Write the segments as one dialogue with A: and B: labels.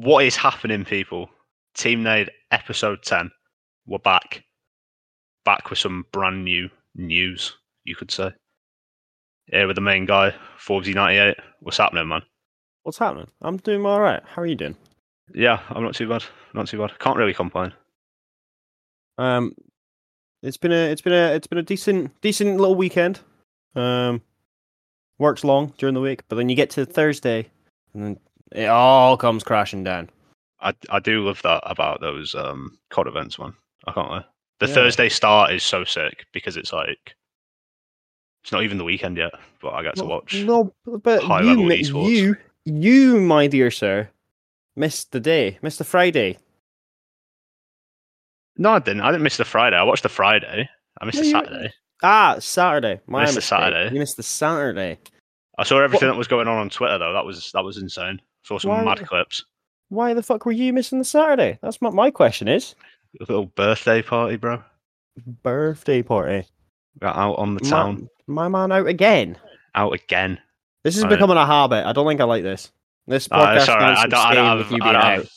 A: What is happening, people? Team Nade episode 10. We're back. Back with some brand new news, you could say. Here with the main guy, Forbesy98. What's happening, man?
B: What's happening? I'm doing all right. How are you doing?
A: Yeah, I'm not too bad. Not too bad. Can't really complain.
B: Um, it's been a it's been a it's been a decent decent little weekend. Um, works long during the week, but then you get to Thursday, and then it all comes crashing down.
A: I, I do love that about those um COD events, man. I can't lie. The
B: Yeah.
A: Thursday start is so sick because it's like it's not even the weekend yet, but I get to watch.
B: No, but
A: high
B: you,
A: level esports.
B: you, you, my dear sir, missed the day, missed the Friday.
A: No, I didn't. I didn't miss the Friday. I watched the Friday. I missed
B: No,
A: the Saturday.
B: Ah, Saturday. My
A: Missed the. Saturday.
B: You missed the Saturday.
A: I saw everything that was going on on Twitter though. That was that was insane. Saw some
B: Why-
A: mad clips.
B: Why the fuck were you missing the Saturday? That's what my question is.
A: A little birthday party, bro.
B: Birthday party.
A: Got out on the town.
B: My, man out again.
A: Out again.
B: This is
A: Right.
B: becoming a habit. I don't think I like this. This
A: Uh,
B: podcast
A: alright.
B: needs
A: I don't, I don't have, I don't have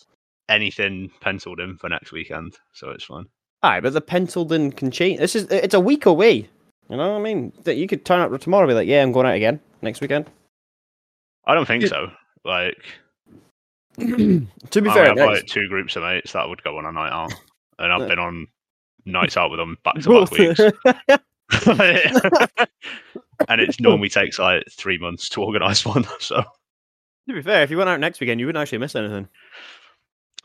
A: anything penciled in for next weekend, so it's fine.
B: Aye, but the penciled in can change. This is it's a week away. You know what I mean? That you could turn up tomorrow and be like, yeah, I'm going out again next weekend.
A: I don't think so. Like,
B: to be
A: I
B: fair, next-
A: like two groups of mates that would go on a night out, and I've been on nights out with them back to back weeks. and it normally takes like three months to organise one. So
B: to be fair, if you went out next weekend, you wouldn't actually miss anything.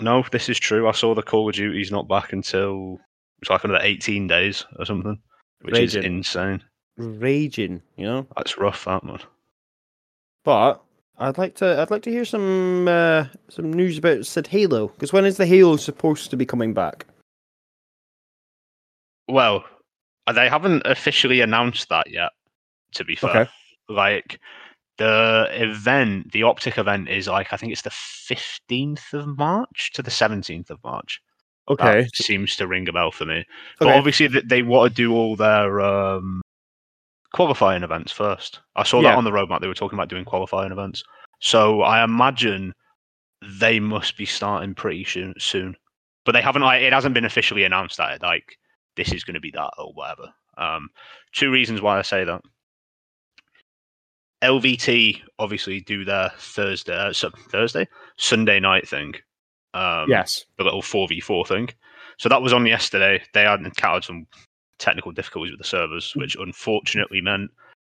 A: no, this is true. I saw the Call of Duty's not back until it's like another eighteen days or something, which is insane.
B: Raging, you know.
A: That's rough, that man.
B: But I'd like to I'd like to hear some uh, some news about said Halo because when is the Halo supposed to be coming back?
A: Well, they haven't officially announced that yet. To be fair,
B: Okay.
A: like the event, the optic event is like I think it's the fifteenth of March to the seventeenth of March. That seems to ring a bell for me. But obviously, th- they want to do all their um, qualifying events first. I saw
B: Yeah.
A: that on the roadmap. They were talking about doing qualifying events. So I imagine they must be starting pretty soon. soon. But they haven't. Like, it hasn't been officially announced that like this is going to be that or whatever. Um, two reasons why I say that. LVT obviously do their Thursday, uh, Thursday, Sunday night thing. Um,
B: yes.
A: the little 4v4 thing. So that was on yesterday. They had encountered some technical difficulties with the servers, which unfortunately meant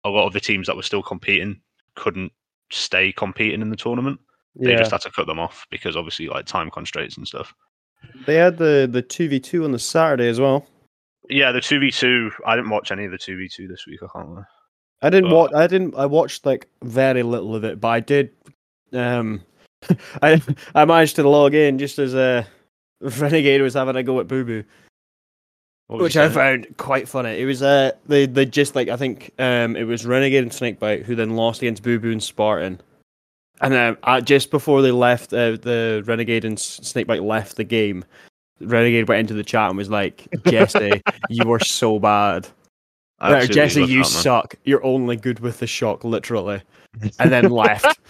A: a lot of the teams that were still competing couldn't stay competing in the tournament. They
B: Yeah.
A: just had to cut them off because obviously like time constraints and stuff.
B: They had the the two v two on the Saturday as well.
A: Yeah, the 2v2, I didn't watch any of the 2v2 this week, I can't lie.
B: I didn't
A: But-
B: watch. I didn't. I watched like very little of it, but I did. Um, I I managed to log in just as uh, Renegade was having a go at Boo Boo, which I found quite funny. It was uh, they they just like I think um, it was Renegade and Snakebite who then lost against Boo Boo and Spartan, and then uh, just before they left, uh, the Renegade and Snakebite left the game. Renegade went into the chat and was like, "Jesse, you are so bad."
A: I
B: Right, Jesse, you
A: that,
B: suck. You're only good with the shock, literally. And then left.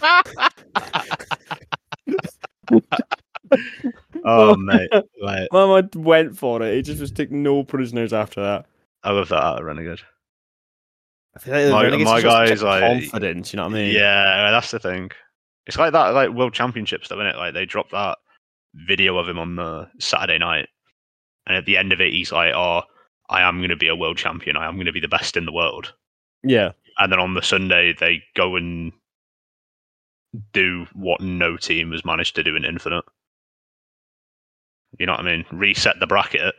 A: Oh, oh, mate. Like,
B: Mama went for it. He just was took no prisoners after that.
A: I love that out of Renegade.
B: I feel like the
A: My-
B: Renegades
A: my
B: is just
A: guy
B: such
A: is like-
B: confidence. You know what I mean?
A: Yeah, uh, that's the thing. It's like that, like World Championships, though, isn't it? Like they dropped that video of him on the Saturday night, and at the end of it, he's like, "Oh, I am going to be a world champion. I am going to be the best in the world."
B: Yeah.
A: And then on the Sunday, they go and do what no team has managed to do in Infinite. You know what I mean? Reset the bracket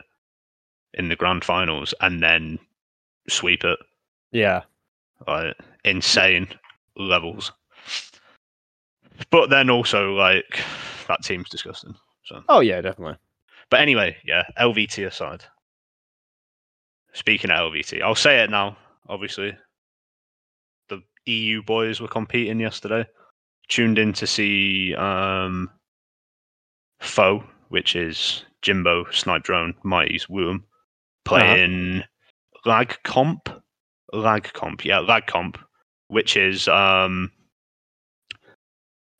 A: in the grand finals and then sweep it.
B: Yeah.
A: like insane levels. But then also like that team's disgusting. So,
B: Oh yeah, definitely.
A: but anyway, yeah. LVT aside. Speaking of LVT, I'll say it now. Obviously, the EU boys were competing yesterday. Tuned in to see um, Foe, which is Jimbo, Snipe Drone, Mighty's Woom, playing Lag Comp. Lag Comp, yeah, Lag Comp, which is um,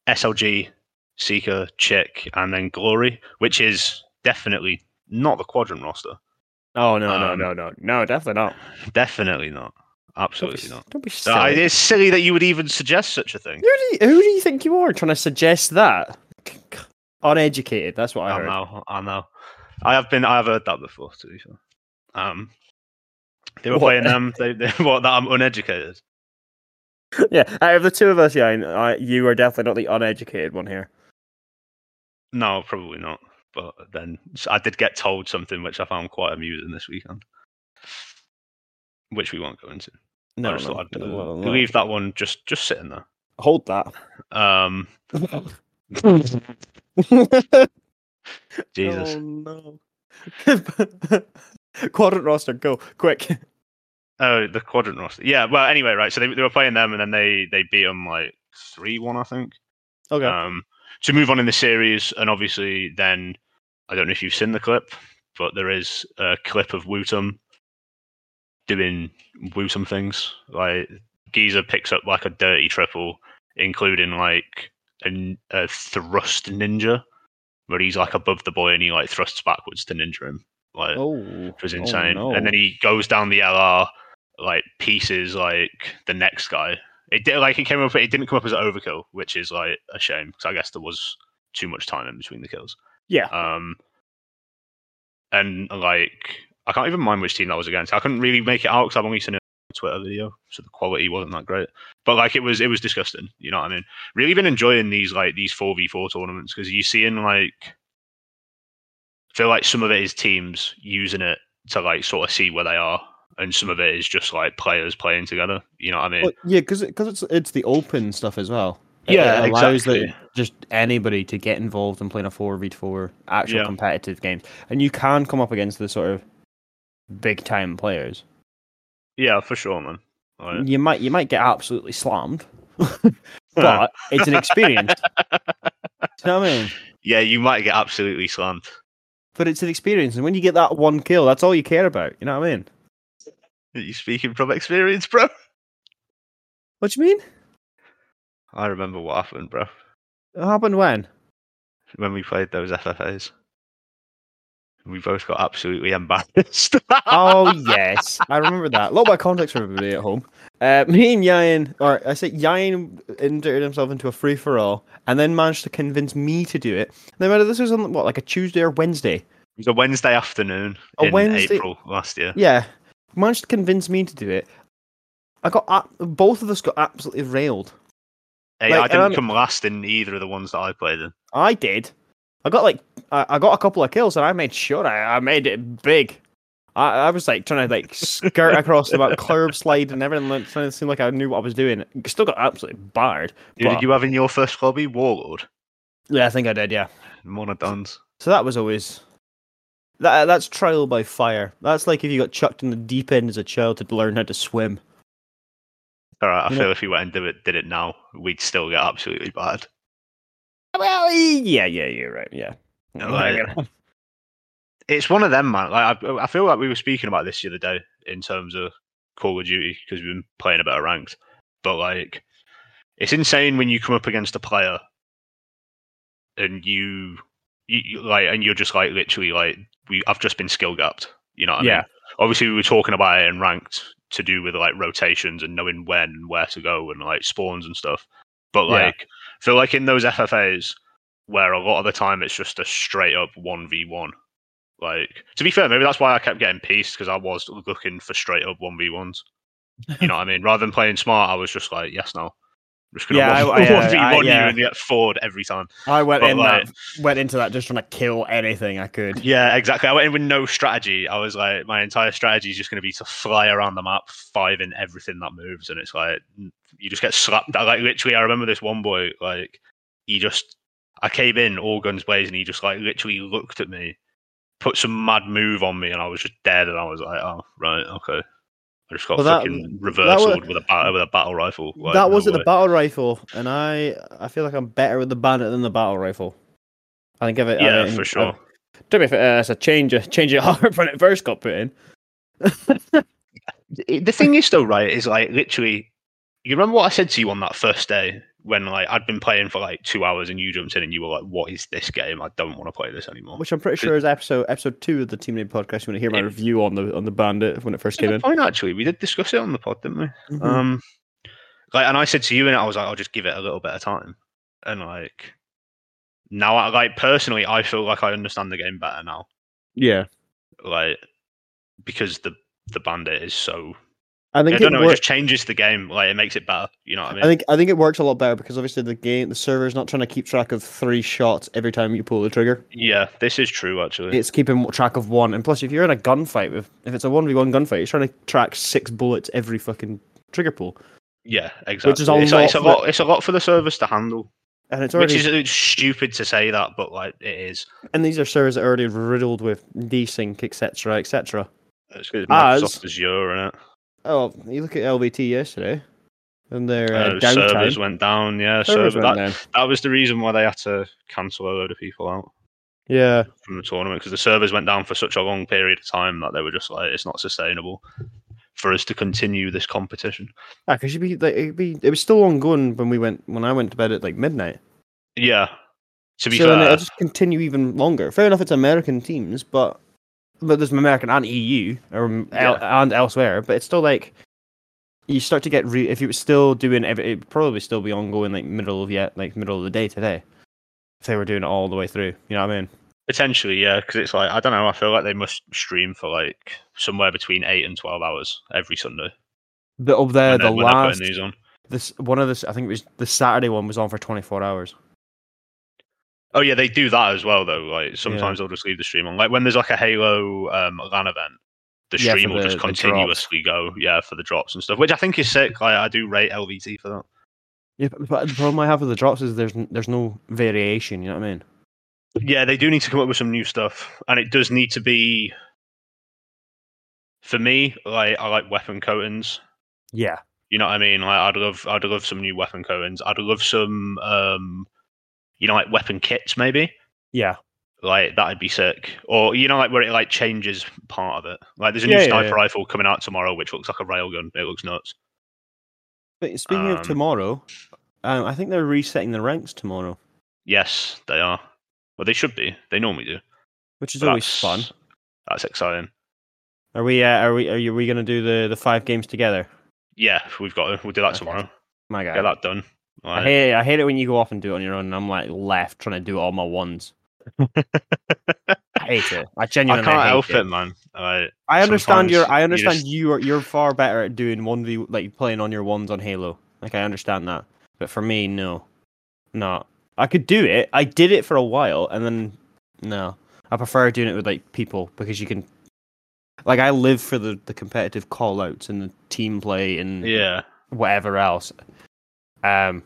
A: SLG, Seeker, Chick, and then Glory, which is definitely not the quadrant roster.
B: Oh no, no,
A: Um,
B: no, no, no, definitely not.
A: Definitely not.
B: Don't
A: Absolutely
B: be,
A: not.
B: don't be
A: Uh,
B: silly.
A: it's silly that you would even suggest such a thing.
B: Who do, you, who do you think you are trying to suggest that? Uneducated. That's what I
A: I
B: heard.
A: know, I know. I have been, I have heard that before, to be fair. Um, they were
B: What?
A: playing them. They, they, what? That I'm uneducated.
B: yeah, out of the two of us, yeah, I, you are definitely not the uneducated one here.
A: No, probably not. But then I did get told something which I found quite amusing this weekend, which we won't go into. I
B: No,
A: just
B: no,
A: thought I'd uh,
B: no, no.
A: leave that one just just sitting there.
B: Hold that.
A: Um, Jesus.
B: Oh no. Quadrant roster, go quick.
A: Oh, the quadrant roster. Yeah. Well, anyway, right. So they, they were playing them, and then they they beat them like three one, I think.
B: Okay.
A: Um, to move on in the series, and obviously then I don't know if you've seen the clip, but there is a clip of Wootum doing Wootum things. Like Giza picks up like a dirty triple, including like a, a thrust ninja, where he's like above the boy and he like thrusts backwards to ninja him. Like
B: oh,
A: which was
B: oh,
A: insane.
B: no.
A: And then he goes down the LR, like pieces like the next guy. It did like it came up. It didn't come up as an overkill, which is like a shame because I guess there was too much time in between the kills.
B: yeah.
A: Um, and like I can't even mind which team that was against. I couldn't really make it out because I've only seen Twitter video, so the quality wasn't that great. But like it was, it was disgusting. You know what I mean? Really been enjoying these like these four v four tournaments because you see in like I feel like some of it is teams using it to like sort of see where they are, and some of it is just like players playing together. You know what I mean?
B: Well, yeah, because because it's it's the open stuff as well. It-
A: Yeah,
B: it allows
A: exactly.
B: the, just anybody to get involved in playing a four v four actual
A: Yeah.
B: competitive games, and you can come up against the sort of big time players.
A: Yeah, for sure, man. Like,
B: You might you might get absolutely slammed, but it's an experience. You know what I mean?
A: yeah, you might get absolutely slammed.
B: But it's an experience, and when you get that one kill, that's all you care about. You know what I mean?
A: Are you speaking from experience, bro?
B: What do you mean?
A: I remember what happened, bro.
B: It happened when?
A: when we played those FFAs. We both got absolutely embarrassed.
B: Oh yes, I remember that. A lot of context for everybody at home. Uh, me and Yain, or I say Yain, inserted himself into a free for all, and then managed to convince me to do it. No matter this was on what, like a Tuesday or Wednesday.
A: it was a Wednesday afternoon
B: A
A: in
B: Wednesday-
A: April last year.
B: Yeah, managed to convince me to do it. I got ab- both of us got absolutely railed.
A: Hey,
B: Like,
A: I didn't
B: I'm-
A: come last in either of the ones that I played in.
B: I did. I got like I, I got a couple of kills, and I made sure I, I made it big. I, I was like trying to like skirt across the map, curb slide, and everything, like, trying to seem like I knew what I was doing. Still got absolutely barred.
A: Who
B: But-
A: did you have in your first lobby? Warlord.
B: Yeah, I think I did. Yeah.
A: Monodons.
B: So that was always that. That's trial by fire. That's like if you got chucked in the deep end as a child to learn how to swim.
A: All right, I
B: You
A: feel
B: know-
A: if we went and did it, did it now, we'd still get absolutely bad.
B: Well, yeah, yeah, you're right. Yeah.
A: No, I- It's one of them, man. Like I, I feel like we were speaking about this the other day in terms of Call of Duty because we've been playing a bit of ranked. But like, it's insane when you come up against a player and you, you, you like, and you're just like literally like, we. I've just been skill gapped. You know what I
B: Yeah.
A: mean? Obviously, we were talking about it in ranked to do with like rotations and knowing when and where to go and like spawns and stuff. But like, I feel like in those FFAs where a lot of the time it's just a straight up one v one. Like to be fair, maybe that's why I kept getting pieced because I was looking for straight up one v ones. You know what I mean? Rather than playing smart, I was just like, yes, no. I'm just gonna
B: Yeah, I-
A: one
B: I, uh,
A: v
B: I-
A: one you
B: yeah.
A: and get forward every time.
B: I went
A: But,
B: in
A: like-
B: that went into that just trying to kill anything I could.
A: Yeah, exactly. I went in with no strategy. I was like, my entire strategy is just going to be to fly around the map, five in everything that moves, and it's like you just get slapped. I, like literally, I remember this one boy. Like he just, I came in all guns blazing. He just like literally looked at me, put some mad move on me, and I was just dead. And I was like, oh right, okay. I just got
B: Well, that-
A: fucking
B: that
A: reversaled with a bat- with a battle rifle. Like,
B: that wasn't
A: way.
B: the battle rifle, and I I feel like I'm better with the bandit than the battle rifle. I think of it.
A: Yeah,
B: I mean,
A: for sure.
B: To be fair, it's a change of change of heart when it first got put in.
A: the thing is though, right, is like literally you remember what I said to you on that first day when like I'd been playing for like two hours and you jumped in and you were like, "What is this game? I don't want to play this anymore."
B: Which I'm pretty sure is episode episode two of the Team Nade podcast. You want to hear my
A: Yeah.
B: review on the on the Bandit when it first came in?
A: point, actually, we did discuss it on the pod, didn't we?
B: Mhm.
A: Um, like, and I said to you, and I was like, I'll just give it a little bit of time, and like, now, I like personally, I feel like I understand the game better now,
B: yeah,
A: like, because the the bandit is so.
B: I
A: I,
B: think
A: don't
B: it
A: know, it just changes the game, like it makes it better. You know what I mean?
B: I think I think it works a lot better because obviously the game the server's not trying to keep track of three shots every time you pull the trigger.
A: yeah, this is true actually.
B: It's keeping track of one, and plus, if you're in a gunfight with if it's a one v one gunfight, it's trying to track six bullets every fucking trigger pull,
A: yeah, exactly.
B: Which is a
A: it's,
B: lot
A: it's a lot. It's a lot for the servers to handle,
B: and it's
A: which is it's stupid to say that, but like it is.
B: and these are servers that are already riddled with desync, etc., etc.
A: It's
B: As-
A: Microsoft Azure and it.
B: Oh, you look at LVT yesterday, and their uh,
A: Uh, servers went down. Yeah,
B: Servers
A: server,
B: went
A: that,
B: down.
A: that was the reason why they had to cancel a load of people out
B: Yeah,
A: from the tournament because the servers went down for such a long period of time that they were just like, it's not sustainable for us to continue this competition.
B: Ah, because be like, it'd be it was still ongoing when we went when I went to bed at like midnight.
A: Yeah. To be
B: so
A: fair,
B: it'll just continue even longer. Fair enough, it's American teams, but but there's American and EU or el- and elsewhere. But it's still like you start to get re- if it was still doing every, it'd probably still be ongoing like middle of yet like middle of the day today. If they were doing it all the way through, you know what I mean?
A: potentially, yeah, because it's like I don't know. I feel like they must stream for like somewhere between eight and twelve hours every Sunday.
B: But up there, the
A: they're- when they're
B: last this one of this I think it was the Saturday one was on for 24 hours.
A: Oh yeah, they do that as well though. Like sometimes they'll just leave the stream on. Like when there's like a Halo um, LAN event, the
B: Yeah,
A: stream will
B: the-
A: just continuously go. Yeah, for the drops and stuff, which I think is sick. Like I do rate LVT for that.
B: Yeah, but, but the problem I have with the drops is there's there's no variation. You know what I mean?
A: Yeah, they do need to come up with some new stuff, and it does need to be. For me, like I like weapon coatings.
B: Yeah.
A: You know what I mean? Like I'd love, I'd love some new weapon coatings. I'd love some, um, you know, like weapon kits maybe.
B: Yeah.
A: Like that'd be sick. Or you know, like where it like changes part of it. Like there's a
B: Yeah,
A: new
B: yeah,
A: sniper
B: yeah.
A: rifle coming out tomorrow, which looks like a railgun. It looks nuts.
B: But speaking
A: Um,
B: of tomorrow, um, I think they're resetting the ranks tomorrow,
A: Yes, they are. Well, they should be. They normally do.
B: which is
A: But
B: always
A: that's-
B: fun.
A: That's exciting.
B: Are we? Uh, are we? Are you? we gonna do the the five games together?
A: Yeah, we've got. to. We'll do that
B: Okay.
A: tomorrow.
B: My God.
A: Get that done.
B: I hate it. I hate it when you go off and do it on your own, and I'm like left trying to do it all my ones. I hate it. I
A: I
B: genuinely
A: can't
B: hate
A: help
B: it.
A: it, man. Like,
B: I understand your. I understand
A: just-
B: you are. You're far better at doing one v like playing on your ones on Halo. Like I understand that, but for me, no, no. I could do it. I did it for a while, and then no. I prefer doing it with like people because you can. Like I live for the the competitive call outs and the team play and
A: yeah,
B: whatever else. Um,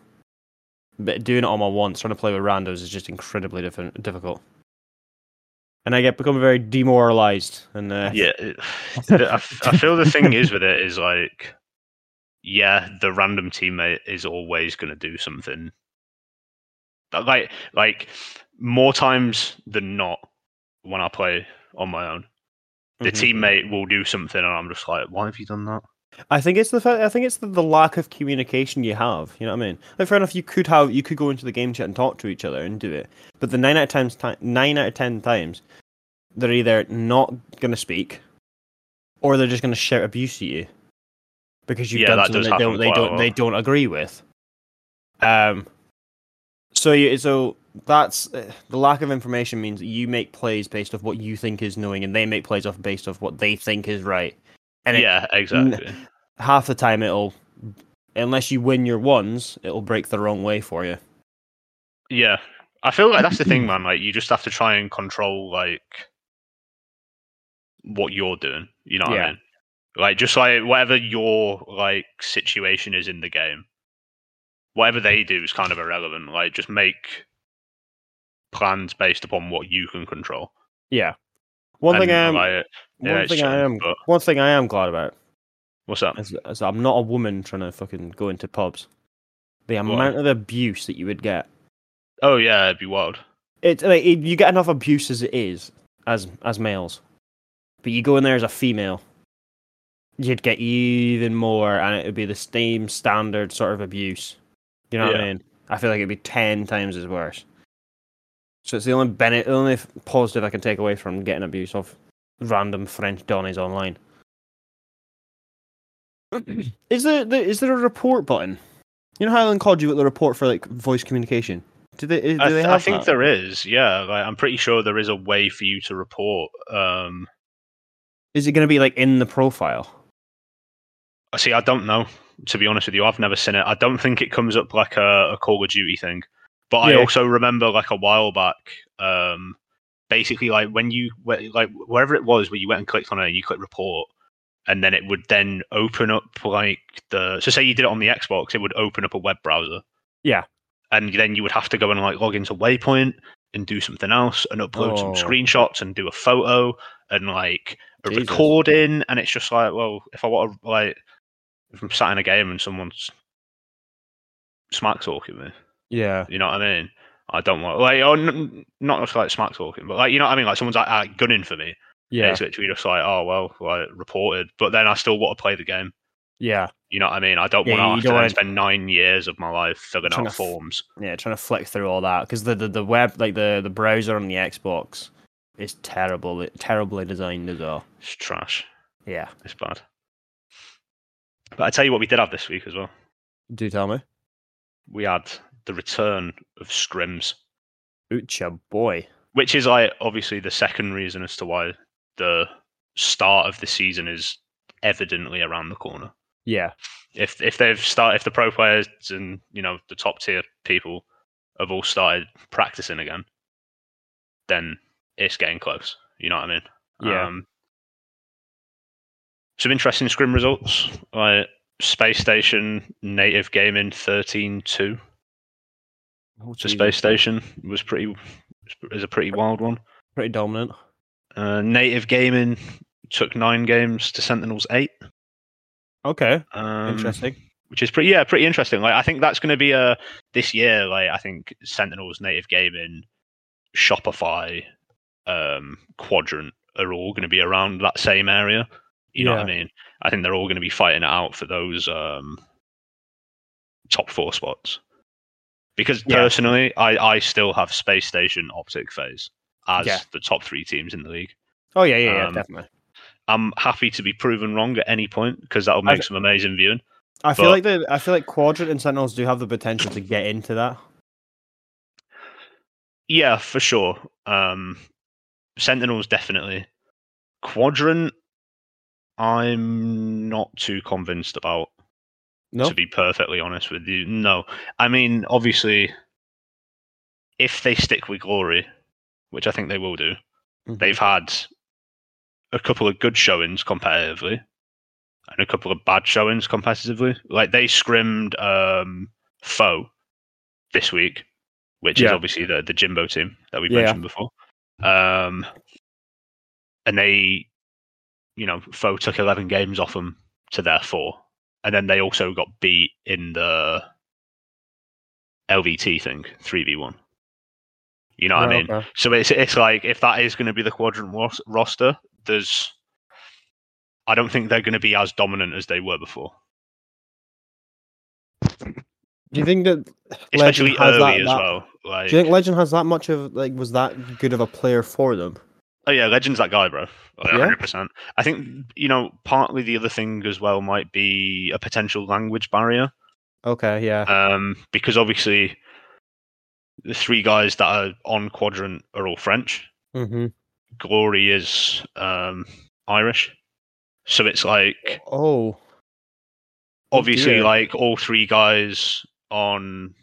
B: but doing it on my ones, trying to play with randos is just incredibly different, difficult. And I get become very demoralized. And uh,
A: yeah. it- I, I feel the thing is with it is like, yeah, the random teammate is always going to do something. Like, like more times than not, when I play on my own, the
B: Mhm.
A: teammate will do something, and I'm just like, why have you done that?
B: I think it's the fact. I think it's the, the lack of communication you have. You know what I mean? Like, fair enough. You could have. You could go into the game chat and talk to each other and do it. But the nine out of times, ti- nine out of ten times, they're either not gonna speak, or they're just gonna shout abuse at you because you've
A: Yeah,
B: done something they don't. They don't. They don't agree with. Um. So you, so that's uh, the lack of information means that you make plays based off what you think is knowing, and they make plays off based off what they think is right. And it,
A: yeah, exactly.
B: half the time it'll unless you win your ones it'll break the wrong way for you
A: Yeah, I feel like that's the thing, man. Like, you just have to try and control like what you're doing. You know what
B: Yeah.
A: I mean? Like, just like whatever your like situation is in the game, whatever they do is kind of irrelevant. Like, just make plans based upon what you can control.
B: yeah one thing i
A: like, yeah,
B: one thing i am
A: but-
B: one thing i am glad about
A: what's that?
B: is, is i'm not a woman trying to fucking go into pubs the amount of abuse that you would get
A: Oh yeah, it'd be wild.
B: it's like it, you get enough abuse as it is as as males but you go in there as a female you'd get even more and it would be the same standard sort of abuse You know what I mean? I feel like it'd be ten times as worse. So it's the only benefit, the only positive I can take away from getting abuse of random French Donnies online. Is there, there is there a report button? You know how in COD you got the report for like voice communication? Do they? Do
A: I,
B: they have
A: I think
B: that?
A: there is. Yeah, like, I'm pretty sure there is a way for you to report. Um,
B: Is it going to be like in the profile?
A: I see. I don't know. To be honest with you, I've never seen it. I don't think it comes up like a, a Call of Duty thing. But I also remember like a while back, um, basically like when you like wherever it was where you went and clicked on it, and you click report, and then it would then open up like the. So say you did it on the Xbox, it would open up a web browser.
B: Yeah.
A: And then you would have to go and like log into Waypoint and do something else and upload some
B: Oh.
A: screenshots and do a photo and like a
B: Jesus.
A: recording. And it's just like, well, if I want to like, if I'm sat in a game and someone's smack talking me,
B: Yeah.
A: you know what I mean? I don't want like, or n- not just like smack talking, but like, you know what I mean? Like someone's like, uh, gunning for me.
B: Yeah.
A: It's literally just like, oh well, like reported. But then I still want to play the game.
B: Yeah.
A: You know what I mean? I don't
B: Yeah,
A: want to
B: wanna-
A: spend nine years of my life filling out forms.
B: Yeah. Trying to flick through all that because the, the the web like the the browser on the Xbox is terrible, terribly designed as well.
A: It's trash.
B: Yeah.
A: It's bad. But I tell you what, we did have this week as well.
B: Do tell me.
A: We had the return of scrims.
B: Ucha boy.
A: Which is like obviously the second reason as to why the start of the season is evidently around the corner.
B: Yeah.
A: If if they've start if the pro players and you know the top tier people have all started practicing again, then it's getting close. You know what I mean?
B: Yeah.
A: Um, some interesting scrim results. Like Space Station Native Gaming
B: 13
A: 2.
B: The
A: space station was pretty is a pretty wild one.
B: Pretty dominant.
A: Uh, native gaming took nine games to Sentinels eight.
B: Okay,
A: um,
B: interesting.
A: Which is pretty yeah, pretty interesting. Like I think that's going to be a this year. Like I think Sentinels native gaming, Shopify, um, Quadrant are all going to be around that same area. You yeah. know what I mean? I think they're all going to be fighting it out for those um, top four spots because
B: Yeah.
A: personally i i still have space station optic FaZe as
B: Yeah.
A: the top three teams in the league
B: Oh yeah, yeah, yeah,
A: um,
B: definitely.
A: i'm happy to be proven wrong at any point because that'll make
B: I've-
A: some amazing viewing
B: I feel like the I feel like Quadrant and Sentinels do have the potential to get into that.
A: Yeah, for sure. Um, Sentinels definitely. Quadrant, I'm not too convinced about.
B: No.
A: To be perfectly honest with you, no. I mean, obviously, if they stick with Glory, which I think they will do,
B: Mhm.
A: they've had a couple of good showings competitively, and a couple of bad showings competitively. Like they scrimmed um, Foe this week, which is obviously the the Jimbo team that we
B: Yeah.
A: mentioned before. Um, and they, you know, Foe took eleven games off them to their four, and then they also got beat in the LVT thing, three v one. You know what I
B: oh,
A: mean?
B: okay.
A: So it's it's like if that is going to be the quadrant ros- roster, there's I don't think they're going to be as dominant as they were before,
B: Do you think that
A: especially
B: Legend has
A: early
B: that,
A: as
B: that-
A: well. Like,
B: Do you think Legend has that much of like was that good of a player for them?
A: Oh yeah, Legend's that guy, bro. Like,
B: Yeah?
A: 100%. I think you know partly the other thing as well might be a potential language barrier,
B: Okay, yeah.
A: um, because obviously the three guys that are on quadrant are all French.
B: mm-hmm.
A: Glory is um, Irish, so it's like
B: Oh,
A: obviously like all three guys on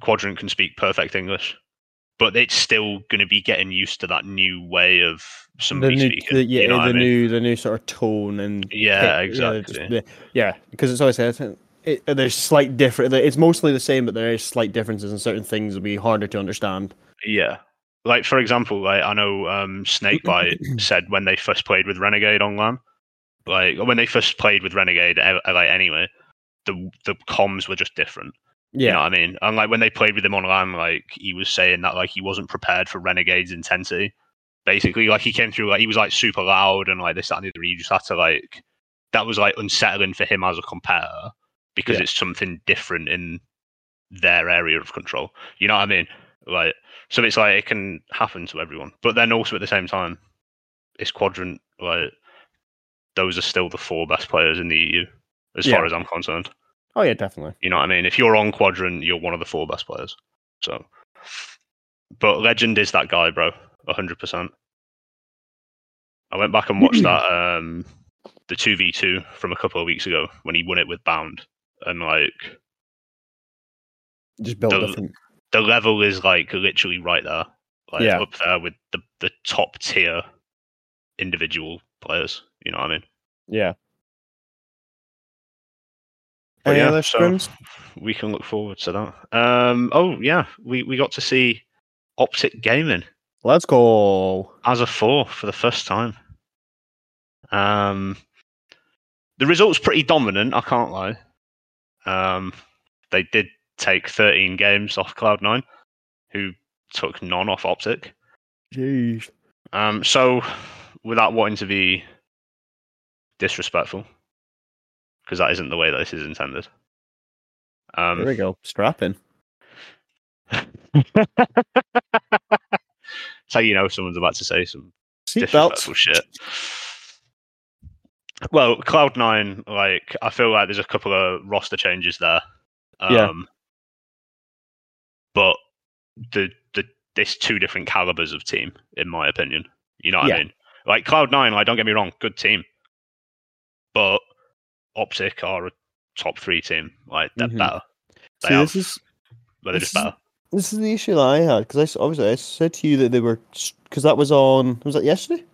A: quadrant can speak perfect english but it's still going to be getting used to that new way of
B: the
A: somebody
B: new,
A: speaking
B: the, yeah,
A: you know
B: the
A: I mean?
B: new, the new sort of tone and
A: Yeah, exactly.
B: just the- yeah, because it's always said it, there's slight different. It's mostly the same, but there is slight differences, and certain things will be harder to understand.
A: yeah like for example like i know um snakebite said when they first played with renegade on lan like when they first played with renegade like anyway the the comms were just different You know
B: Yeah,
A: what I mean? And like when they played with him on LAN, like he was saying that like he wasn't prepared for Renegade's intensity. Basically, like he came through like he was like super loud and like this that, and the other. You just had to like that was like unsettling for him as a competitor because
B: Yeah.
A: it's something different in their area of control. You know what I mean? Like, so it's like it can happen to everyone, but then also at the same time, it's quadrant. Like, those are still the four best players in the EU, as
B: Yeah.
A: far as I'm concerned.
B: Oh yeah, definitely.
A: You know what I mean? If you're on quadrant, you're one of the four best players. So, but legend is that guy, bro. hundred percent. I went back and watched that um the two v two from a couple of weeks ago when he won it with Bound, and like
B: Just built
A: The-
B: different.
A: the level is like literally right there, like
B: Yeah.
A: up there with the the top tier individual players. You know what I mean?
B: Yeah. Any
A: yeah,
B: other
A: so- We can look forward to that. Um, oh yeah, we we got to see Optic Gaming.
B: Let's go.
A: as a four for the first time. Um, the result's pretty dominant. I can't lie. Um, they did take 13 games off Cloud9, who took none off Optic.
B: Jeez.
A: Um, so, without wanting to be disrespectful, because that isn't the way that this is intended. Um,
B: There we go. Strapping.
A: so you know someone's about to say some disrespectful shit. Well, Cloud Nine, like I feel like there's a couple of roster changes there. Um,
B: Yeah.
A: But the the it's two different calibers of team, in my opinion. You know what
B: Yeah.
A: I mean? Like Cloud Nine, like don't get me wrong, good team, but Optic are a top three team. Like they're
B: Mhm.
A: better. They
B: See,
A: have,
B: this is
A: but they're just
B: this is-
A: better.
B: this is the issue that I had because I obviously I said to you that they were because that was on was that yesterday?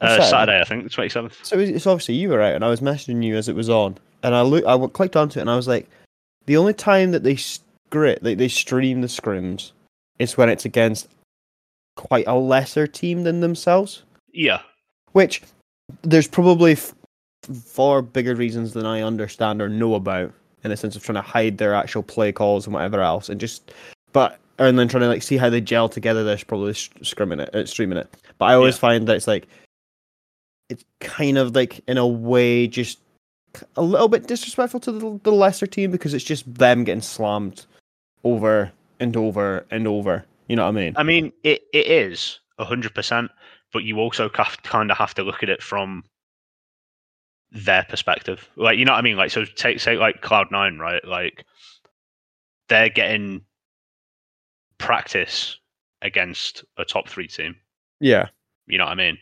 A: Uh, Saturday, I think, the twenty seventh.
B: So it's obviously you were out, and I was messaging you as it was on, and I look, I clicked onto it, and I was like, the only time that they script, they they stream the scrims, is when it's against quite a lesser team than themselves,
A: Yeah,
B: which there's probably f- far bigger reasons than I understand or know about, in the sense of trying to hide their actual play calls and whatever else, and just, but and then trying to like see how they gel together. There's probably scrimming it, uh, streaming it, but I always
A: Yeah.
B: find that it's like it's kind of like in a way just a little bit disrespectful to the, the lesser team because it's just them getting slammed over and over and over. You know what I mean?
A: I mean, it, it is hundred percent, but you also kind of have to look at it from their perspective. Like, you know what I mean? Like, so take say like Cloud Nine, right? Like, they're getting practice against a top three team.
B: Yeah.
A: You know what I mean?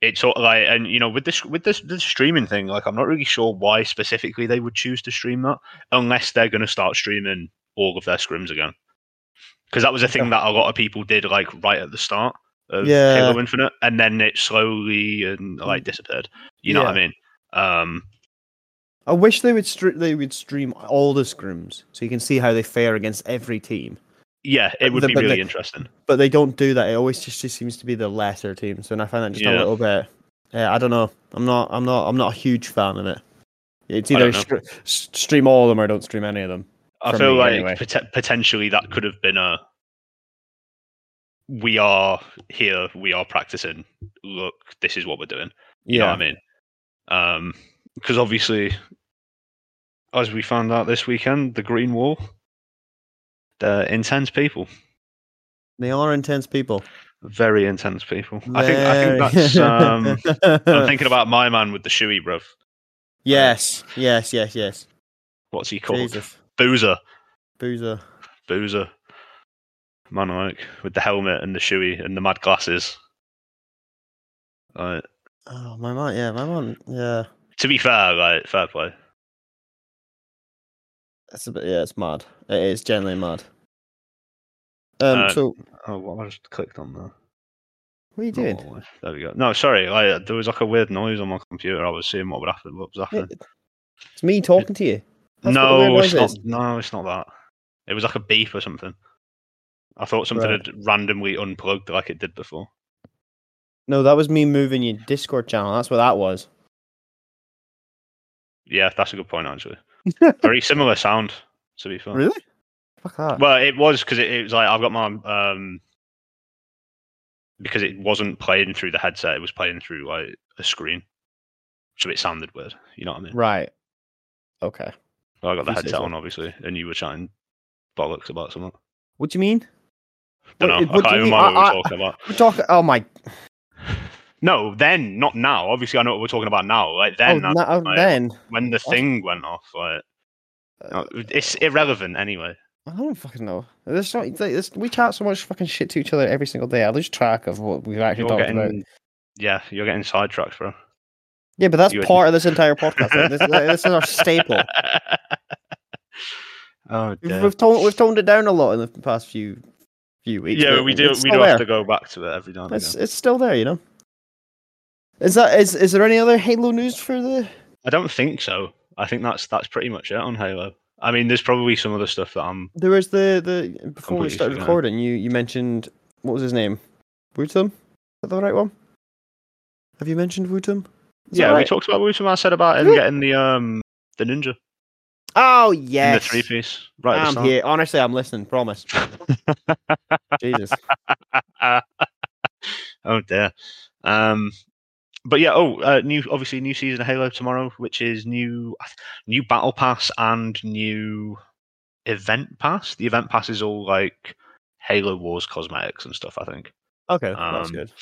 A: It's of like, and you know, with this with this the streaming thing, like, I'm not really sure why specifically they would choose to stream that, unless they're going to start streaming all of their scrims again. Because that was a thing that a lot of people did, like right at the start of
B: Yeah.
A: Halo Infinite, and then it slowly and like disappeared. You know what I mean? Um,
B: I wish they would they would stream all the scrims so you can see how they fare against every team.
A: yeah, it would be
B: but
A: really
B: the-
A: interesting.
B: But they don't do that. It always just, just seems to be the lesser teams, and I find that just a little bit. Yeah, I don't know. I'm not. I'm not. I'm not a huge fan of it. It's either
A: don't
B: str- s- stream all of them or don't stream any of them.
A: I feel
B: me,
A: like
B: anyway.
A: pot- potentially that could have been a. We are here. We are practicing. Look, this is what we're doing. You know what I mean? Um, because obviously, as we found out this weekend, the Green Wall, they're intense people,
B: they are intense people.
A: very intense people. I think I think that's. Um, I'm thinking about my man with the shoey, bruv.
B: yes, yes, yes, yes.
A: What's he called?
B: Jesus,
A: Boozer.
B: boozer.
A: Boozer. Man, like with the helmet and the shoey and the mad glasses. Like,
B: Oh my man, yeah, my mom. yeah.
A: to be fair, like fair play.
B: It's a bit, yeah, it's mad. It is generally mad. Um,
A: Uh,
B: so
A: Oh, what I just clicked on there.
B: what are you doing?
A: Oh, there we go. No, sorry. Like, there was like a weird noise on my computer. I was seeing what would happen. What was happening?
B: It's me talking to you. That's
A: no, it's not.
B: is.
A: No, it's not that. It was like a beep or something. I thought something
B: Right.
A: had randomly unplugged like it did before.
B: No, that was me moving your Discord channel. That's what that was.
A: Yeah, that's a good point actually. Very similar sound, to be fair.
B: Really? Fuck that.
A: Well, it was because it, it was like I've got my um because it wasn't playing through the headset; it was playing through like a screen, so it sounded weird. You know what I mean?
B: right. Okay.
A: So I got the
B: you
A: headset on, obviously, and you were chatting bollocks about something.
B: What do you mean?
A: Don't know. I can't even remember what
B: I-
A: were talking about.
B: We're talking. Oh my.
A: No, then, not now. Obviously, I know what we're talking about now. Like
B: Oh,
A: then, I-
B: oh,
A: like,
B: then.
A: when the thing went off, like
B: Uh,
A: it's irrelevant anyway.
B: I don't fucking know. There's not, like, this, we chat so much fucking shit to each other every single day. I lose track of what we've actually
A: You're
B: talked
A: getting,
B: about.
A: yeah, you're getting sidetracked, bro.
B: Yeah, but that's
A: you-
B: part of this entire podcast. Like, this, this is our staple.
A: oh,
B: We've, we've toned we've toned it down a lot in the past few few weeks.
A: yeah,
B: but
A: we do. We do have to go back to it every now and
B: It's
A: again.
B: it's still there, you know. Is that is is there any other Halo news for the?
A: I don't think so. I think that's that's pretty much it on Halo. I mean, there's probably some other stuff that I'm.
B: There was the the before we started recording. You you mentioned what was his name? Wutum? Is that the right one? Have you mentioned Wutum? Is
A: Yeah, we
B: right?
A: talked about what I said about him getting the um the ninja
B: Oh
A: in the three piece. Right.
B: I'm here. Honestly, I'm listening. Promise. Jesus.
A: oh dear. Um, but yeah. Oh, uh, new obviously new season of Halo tomorrow, which is new new battle pass and new event pass. The event pass is all like Halo Wars cosmetics and stuff. I think.
B: Okay, that's
A: Um,
B: good.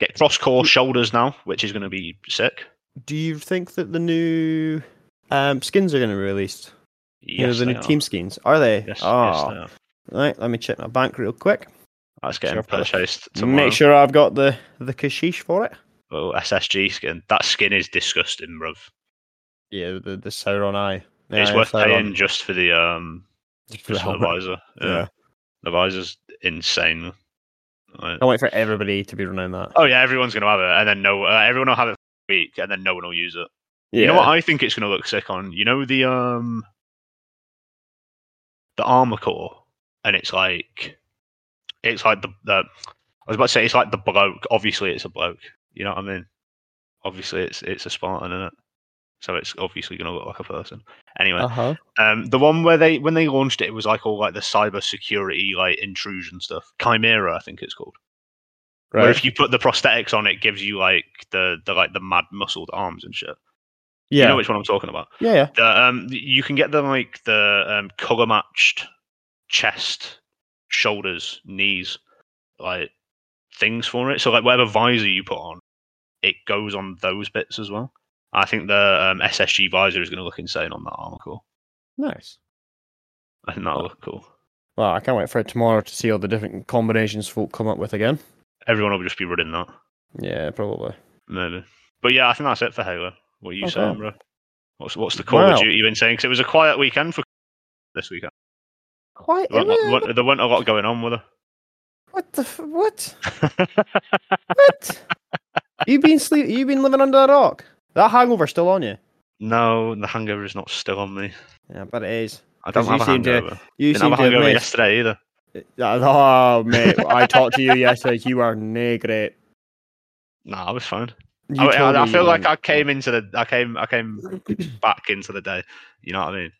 A: Get cross core shoulders now, which is going to be sick.
B: Do you think that the new um, skins are going to be released? you know,
A: Yes,
B: the new
A: are.
B: team skins. Are they?
A: Yes, yes,
B: oh,
A: they
B: right. Let me check my bank real quick.
A: That's getting
B: Sure,
A: purchased.
B: Make sure I've got the the kashish for it.
A: Oh, SSG skin. That skin is disgusting, bruv.
B: Yeah, the the Sauron eye.
A: it's worth
B: Sauron.
A: paying just for the um
B: Just for the
A: just the visor. Yeah.
B: Yeah.
A: The visor's insane. Like-
B: Can't wait for everybody to be running that.
A: oh yeah, everyone's gonna have it, and then no, uh, everyone will have it for a week, and then no one will use it.
B: Yeah.
A: You know what I think it's gonna look sick on? You know the um the armor core, and it's like it's like the the I was about to say it's like the bloke. Obviously, it's a bloke. You know what I mean? Obviously, it's it's a Spartan, isn't it? So it's obviously gonna look like a person. Anyway,
B: Uh huh.
A: um, the one where they when they launched it, it was like all like the cyber security, like intrusion stuff. Chimera, I think it's called.
B: Right.
A: Where if you put the prosthetics on, it gives you like the the like the mad muscled arms and shit.
B: yeah.
A: You know which one I'm talking about.
B: yeah. Yeah.
A: The, um, you can get the like the um, color matched chest, shoulders, knees, like things for it. So like whatever visor you put on, it goes on those bits as well. I think the um, SSG visor is going to look insane on that armor core.
B: Nice.
A: I think that'll look cool.
B: Well, I can't wait for it tomorrow to see all the different combinations folk come up with again.
A: Everyone will just be running that,
B: Yeah, probably.
A: maybe. But yeah, I think that's it for Halo. What are you
B: Okay.
A: saying, bro? What's what's the Call of
B: Wow.
A: Duty been saying? Because it was a quiet weekend for this weekend.
B: Quite.
A: There weren't, there weren't- there weren't a lot going on with her.
B: What the? F- what? What? You been sleep? You've been living under a rock? That hangover still on you?
A: no, the hangover is not still on me.
B: Yeah, but it is.
A: I don't have a
B: seem to-
A: hangover.
B: You
A: Didn't have a hangover yesterday either.
B: Oh, mate, I talked to you yesterday. You are nay great.
A: Nah, I was fine. I, I- I feel like. I came into the, I came, I came back into the day. You know what I mean?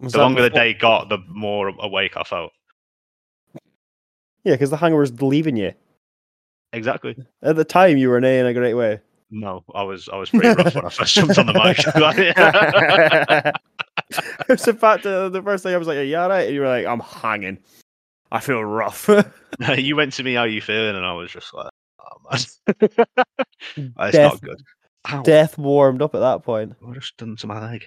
B: Was
A: The longer the day got, the more awake I felt.
B: Yeah, because the hangover is leaving you.
A: Exactly.
B: At the time, you were nay in a great way.
A: No, I was, I was pretty rough when I first jumped on the mic.
B: it was the fact that the first thing I was like, "Are you alright?" And you were like, "I'm hanging. I feel rough."
A: you went to me, how you feeling? And I was just like, oh man, it's
B: Death-
A: not good. Ow,
B: Death warmed up at that point.
A: I just done to my leg.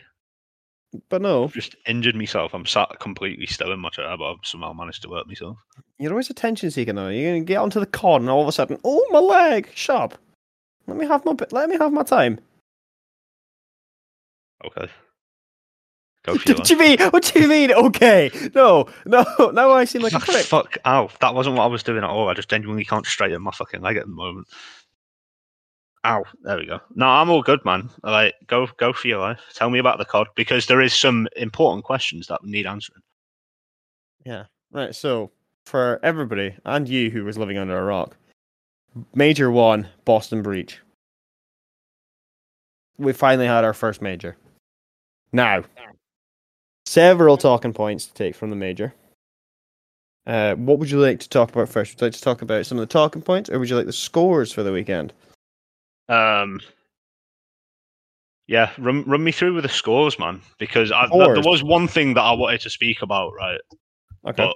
B: But no,
A: I've just injured myself. I'm sat completely still in my chair, but I've somehow managed to work myself.
B: you're always attention seeking though. You're gonna get onto the con, and all of a sudden, oh my leg, shut up. Let me have my. Let me have my time.
A: Okay. Go your
B: What do you mean? What do you mean? Okay, no, no. Now I seem like a prick.
A: fuck, ow. That wasn't what I was doing at all. I just genuinely can't straighten my fucking leg at the moment. Ow. There we go. No, I'm all good, man. Like, go go for your life. Tell me about the COD because there is some important questions that need answering. Yeah.
B: Right, so for everybody and you who was living under a rock, Major One, Boston Breach. We finally had our first major. Now, several talking points to take from the major. Uh, what would you like to talk about first? Would you like to talk about some of the talking points, or would you like the scores for the weekend?
A: Um Yeah, run run me through with the scores, man, because I, th- there was one thing that I wanted to speak about, right?
B: Okay.
A: But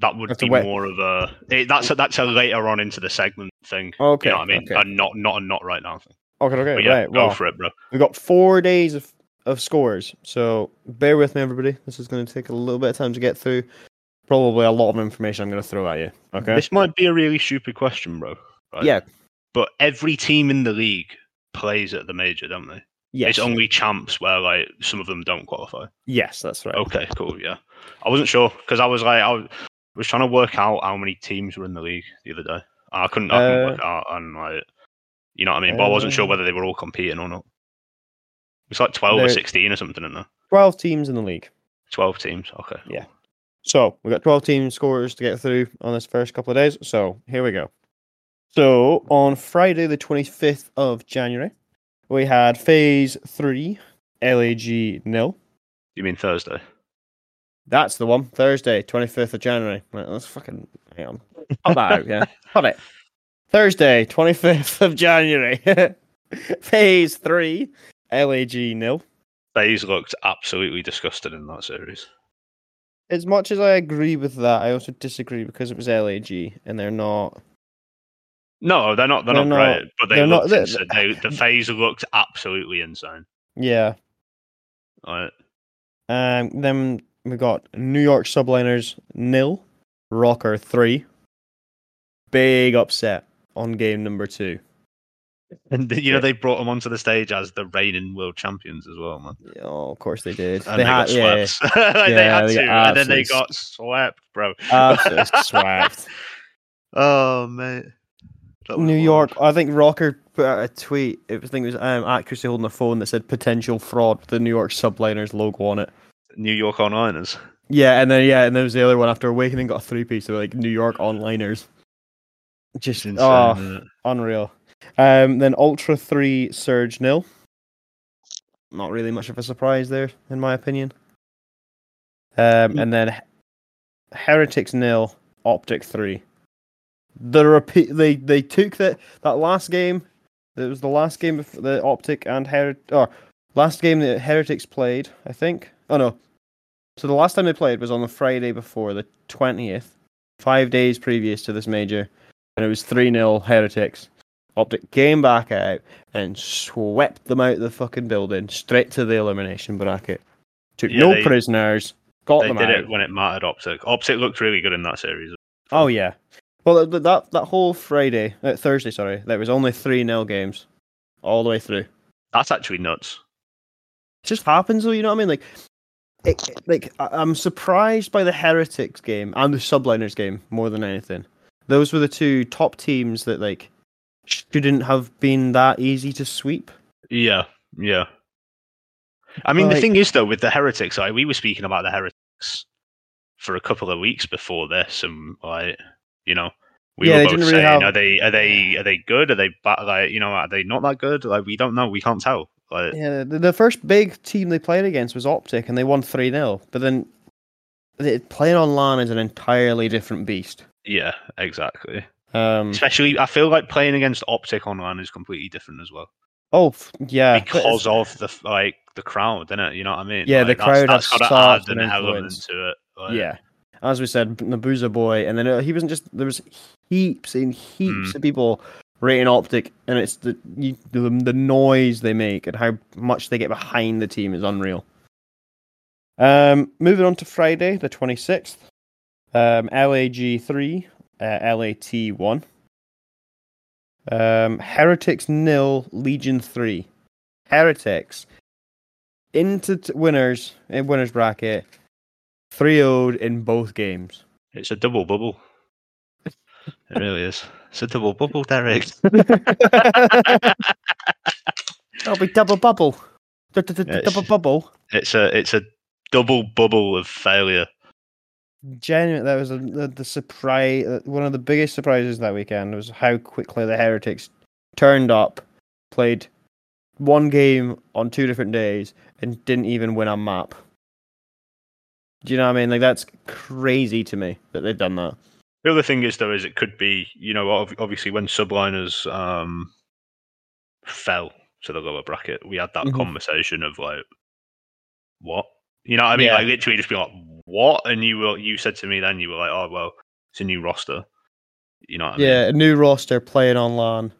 A: that would
B: to
A: be more of a it, that's a, that's a later on into the segment thing.
B: Okay.
A: You know what I mean?
B: Okay.
A: And not not a not right now thing.
B: Okay.
A: But
B: Okay.
A: yeah,
B: right.
A: go
B: Well,
A: for it, bro.
B: we've got four days of of scores, so bear with me, everybody. This is going to take a little bit of time to get through. Probably a lot of information I'm going to throw at you. Okay.
A: This might be a really stupid question, bro. right?
B: Yeah.
A: But every team in the league plays at the major, don't they?
B: Yes.
A: It's only champs where like some of them don't qualify.
B: Yes, that's right.
A: Okay, cool. Yeah, I wasn't sure because I was like I was, was trying to work out how many teams were in the league the other day. I couldn't, I couldn't
B: Uh,
A: work out and like you know what I mean. But I wasn't sure
B: uh,
A: whether they were all competing or not. It's like twelve or sixteen or something in there.
B: Twelve teams in the league.
A: Twelve teams. Okay.
B: Yeah. So we've got 12 team scorers to get through on this first couple of days. So here we go. So on Friday, the 25th of January, we had FaZe three, LAG nil.
A: You mean Thursday?
B: That's the one. Thursday, 25th of January. Right, let's fucking hang on. Cut that out, yeah. Cut it. Thursday, 25th of January. FaZe three, LAG nil.
A: Bays looked absolutely disgusted in that series.
B: As much as I agree with that, I also disagree because it was LAG and they're not.
A: No, they're not. They're,
B: They're
A: not,
B: not-
A: great, but they
B: they're not-
A: looked.
B: they-
A: insane. They, the FaZe looked absolutely insane.
B: Yeah.
A: Right.
B: Um, then we got New York Subliners nil, ROKKR three. Big upset on game number two.
A: And you
B: Yeah.
A: know they brought them onto the stage as the reigning world champions as well, man.
B: Oh, of course they did.
A: And
B: they,
A: they,
B: had,
A: got
B: yeah,
A: swept. Like, they had
B: they
A: to, and then they got swept, bro.
B: absolutely swept.
A: Oh mate.
B: New. York. I think ROKKR put out a tweet. It was, I think it was um, accuracy holding a phone that said potential fraud with the New York Subliners logo on it.
A: New York Onliners.
B: Yeah, and then yeah, and there was the other one after Awakening got a three piece. So like New York Onliners. Just
A: Insane,
B: oh. Unreal. Um, then Ultra 3 Surge nil. Not really much of a surprise there, in my opinion. Um, and then Heretics nil, Optic 3. The repeat they they took that that last game. It was the last game of the Optic and Heret or last game that Heretics played, I think. Oh no. So the last time they played was on the Friday before, the twentieth, five days previous to this major, and it was three 0 Heretics. Optic came back out and swept them out of the fucking building, straight to the elimination bracket. Took
A: Yeah,
B: no
A: they-
B: prisoners, got
A: They
B: them
A: did
B: out.
A: it when it mattered. Optic. Optic looked really good in that series.
B: Oh yeah. Well, th- that that whole Friday, uh, Thursday, sorry, there was only three nil games, all the way through.
A: That's actually nuts.
B: It just happens, though. You know what I mean? Like, it, like I- I'm surprised by the Heretics game and the Subliners game more than anything. Those were the two top teams that like shouldn't have been that easy to sweep.
A: Yeah, yeah. I mean, the thing is, though, with the heretics, like, we were speaking about the heretics for a couple of weeks before this, and like, you know, we
B: Yeah,
A: were both
B: didn't
A: saying,
B: really have-
A: are they, are they, are they good? Are they bad? Like, you know, are they not that good? Like, we don't know. We can't tell. Like,
B: Yeah, the, the first big team they played against was Optic, and they won three 0 But then they, playing on LAN is an entirely different beast.
A: yeah, exactly.
B: Um,
A: Especially, I feel like playing against Optic online is completely different as well
B: oh yeah,
A: because of the like the crowd, isn't it? You know what I mean?
B: Yeah, the
A: Like,
B: crowd
A: That's,
B: has
A: that's got to add
B: an
A: an element
B: influence.
A: to it. Like,
B: Yeah. As we said, Nabuza boy, and then uh, he wasn't just there was heaps and heaps
A: Mm.
B: of people rating Optic, and it's the, you, the the noise they make and how much they get behind the team is unreal. Um, moving on to Friday, the twenty sixth, um, LAG three, uh, LAT one, um, Heretics nil, Legion three, Heretics into t- winners in winners bracket. 3 0 in both games.
A: It's a double bubble. It really is. It's a double bubble, Derek.
B: That'll be double bubble. Double bubble.
A: It's a it's a double bubble of failure.
B: Genuine. That was a, the, the surprise. uh, One of the biggest surprises that weekend was how quickly the Heretics turned up, played one game on two different days, and didn't even win a map. Do you know what I mean? Like that's crazy to me that they've done that.
A: The other thing is though is it could be you know obviously when subliners um fell to the lower bracket, we had that
B: Mhm.
A: conversation of like, what? You know what I mean?
B: Yeah.
A: Like literally just be like, what? And you were you said to me then you were like, oh well, it's a new roster. You know what I mean?
B: Yeah, a new roster playing on LAN.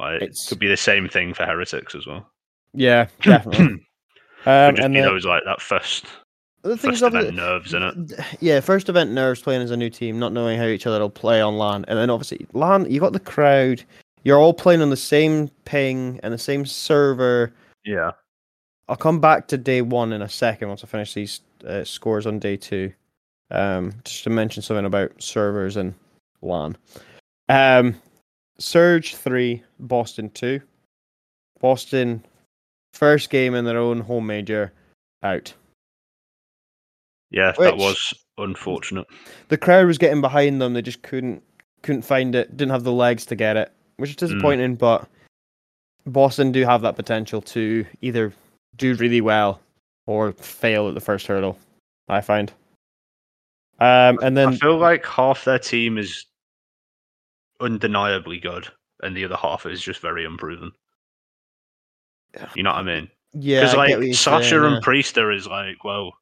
A: Like
B: it's-
A: it could be the same thing for Heretics as well.
B: Yeah, definitely. um,
A: just
B: and
A: those like that first
B: the
A: first event nerves in it.
B: yeah, first event nerves playing as a new team, not knowing how each other will play on LAN, and then obviously LAN—you've got the crowd. You're all playing on the same ping and the same server.
A: Yeah.
B: I'll come back to day one in a second once I finish these uh, scores on day two. Um, just to mention something about servers and LAN. Um, Surge three, Boston two. Boston, first game in their own home major, out.
A: Yeah,
B: Which-
A: that was unfortunate.
B: The crowd was getting behind them. They just couldn't couldn't find it. Didn't have the legs to get it, which is disappointing. But Boston do have that potential to either do really well or fail at the first hurdle. I find. Um, and then
A: I feel like half their team is undeniably good, and the other half is just very unproven. You know what I mean?
B: yeah,
A: Because
B: I get what
A: like Sasha
B: saying,
A: and
B: yeah.
A: Priestahh is like, well,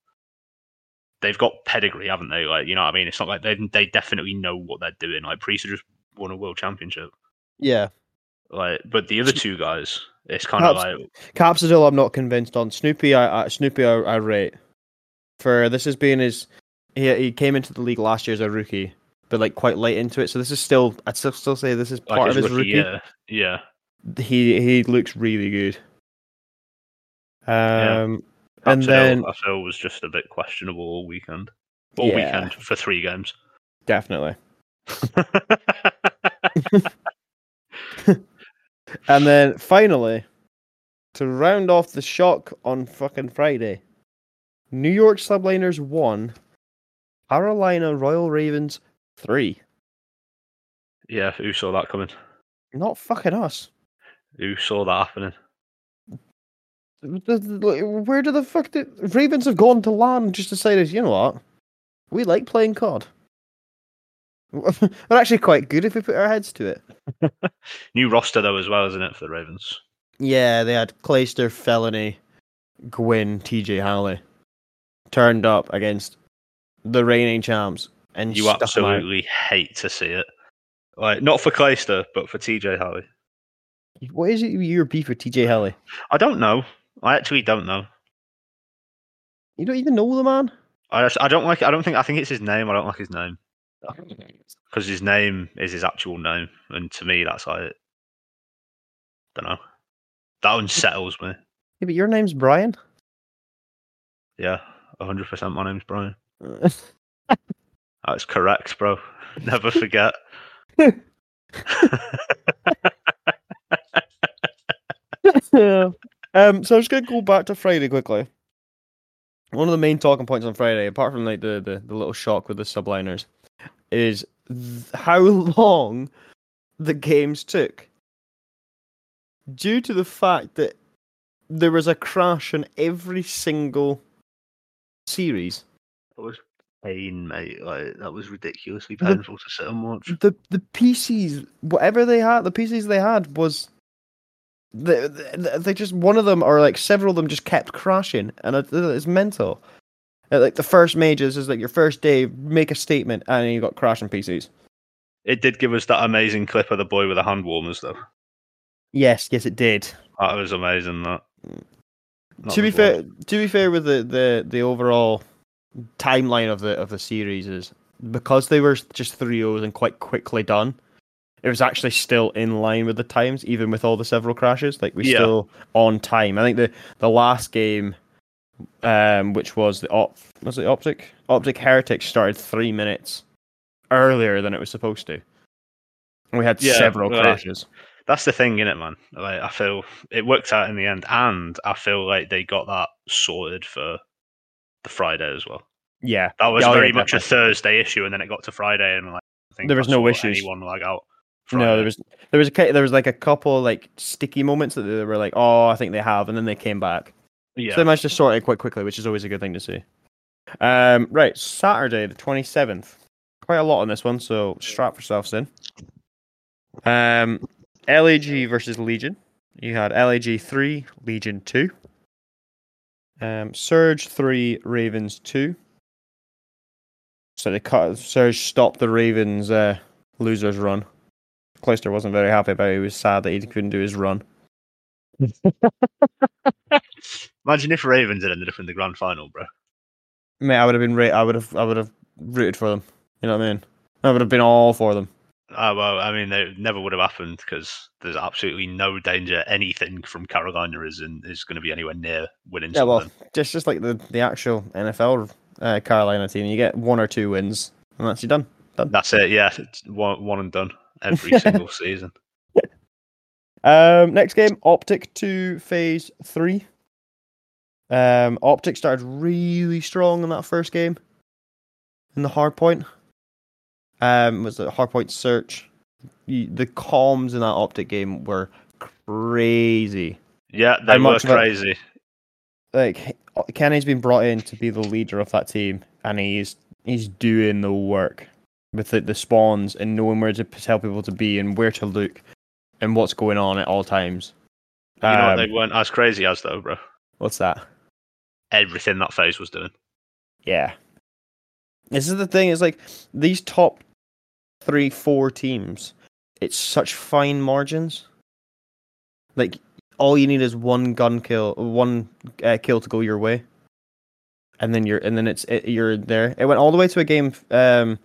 A: they've got pedigree, haven't they? Like, you know what I mean? It's not like they they definitely know what they're doing. Like Priestahh just won a world championship.
B: yeah.
A: Like, but the other two guys, it's kind of
B: Perhaps-
A: like,
B: Capsidil, I'm not convinced on. Snoopy, I, I Snoopy, I, I rate for this has been his. He he came into the league last year as a rookie, but like quite late into it. So this is still, I'd still still say this is
A: like
B: part of
A: his
B: his
A: rookie
B: rookie.
A: year. Yeah,
B: He he looks really good.
A: Yeah.
B: Um, And then
A: I feel was just a bit questionable all weekend. All
B: Yeah.
A: weekend for three games.
B: definitely, and then finally, to round off the shock on fucking Friday, New York Subliners won, Carolina Royal Ravens three.
A: yeah, who saw that coming?
B: Not fucking us.
A: Who saw that happening?
B: Where do the fuck did Ravens have gone to land just decided, you know what? We like playing COD. We're actually quite good if we put our heads to it.
A: New roster though as well, isn't it, for the Ravens?
B: Yeah, they had Clayster, Felony, Gwinn, TJ Halley turned up against the reigning champs and
A: You
B: stuck 'em out.
A: absolutely hate to see it. Like not for Clayster, but for TJ Halley.
B: What is it your beef with TJ Halley?
A: I don't know. I actually don't know.
B: You don't even know the man?
A: I just, I don't like. I don't think. I think it's his name. I don't like his name oh. because his name is his actual name, and to me, that's like. Don't know. That unsettles me.
B: Yeah, but your name's Brian.
A: Yeah, hundred percent. My name's Brian. That's correct, bro. Never forget.
B: um, so I'm just gonna go back to Friday quickly. One of the main talking points on Friday, apart from like the the, the little shock with the subliners, is th- how long the games took. Due to the fact that there was a crash in every single series.
A: That was pain, mate. Like that was ridiculously
B: The-
A: painful to sit and watch.
B: the the PCs, whatever they had, the PCs they had was. They, they, just one of them or like several of them just kept crashing and it's mental. Uh, Like the first majors is like your first day, make a statement, and you got crashing PCs.
A: It did give us that amazing clip of the boy with the hand warmers, though.
B: Yes, yes, it did.
A: That was amazing. That. That
B: to be
A: was
B: fair, to be fair with the, the the overall timeline of the of the series is because they were just three O's and quite quickly done. It was actually still in line with the times, even with all the several crashes. Like we
A: Yeah.
B: still on time. I think the the last game, um, which was the op was it optic optic heretic started three minutes earlier than it was supposed to. And we had
A: Yeah,
B: several
A: right.
B: crashes.
A: That's the thing, innit, man? Like I feel it worked out in the end, and I feel like they got that sorted for the Friday as well.
B: Yeah,
A: That was
B: Yeah,
A: very much a. Thursday issue, and then it got to Friday, and like I think
B: There was no issues.
A: Anyone like out?
B: No, there was there was a there was like a couple like sticky moments that they were like, oh, I think they have, and then they came back.
A: Yeah,
B: So they managed to sort it quite quickly, which is always a good thing to see. Um, right, Saturday the twenty seventh. Quite a lot on this one, so strap yourselves in. Um, LAG versus Legion. you had LAG three, Legion two, um, Surge three, Ravens two. So they cut. Surge stopped the Ravens' uh, losers run. Clayster wasn't very happy about it. He was sad that he couldn't do his run.
A: Imagine if Ravens had ended up in the grand final, bro.
B: Mate, I would have been. Ra- I would have. I would have rooted for them. You know what I mean? I would have been all for them.
A: Uh, well, I mean, it never would have happened because there's absolutely no danger anything from Carolina is in, is going to be anywhere near winning.
B: Yeah, well, just just like the the actual NFL uh, Carolina team, you get one or two wins, and that's you done.
A: that's it. Yeah, it's one, one and done every single season.
B: Um, next game, Optic two, FaZe three. Um, Optic started really strong in that first game. In the hard point, um, was the hard point search. The comms in that Optic game were crazy.
A: Yeah, they were
B: much of a-
A: crazy.
B: Like Kenny's been brought in to be the leader of that team, and he's he's doing the work with the, the spawns and knowing where to tell people to be and where to look and what's going on at all times.
A: You know what
B: Um,
A: they weren't as crazy as though, bro.
B: what's that?
A: Everything that FaZe was doing.
B: Yeah. This is the thing, it's like these top three, four teams, it's such fine margins. Like all you need is one gun kill, one uh, kill to go your way, and then you're and then it's it, you're there. It went all the way to a game, um,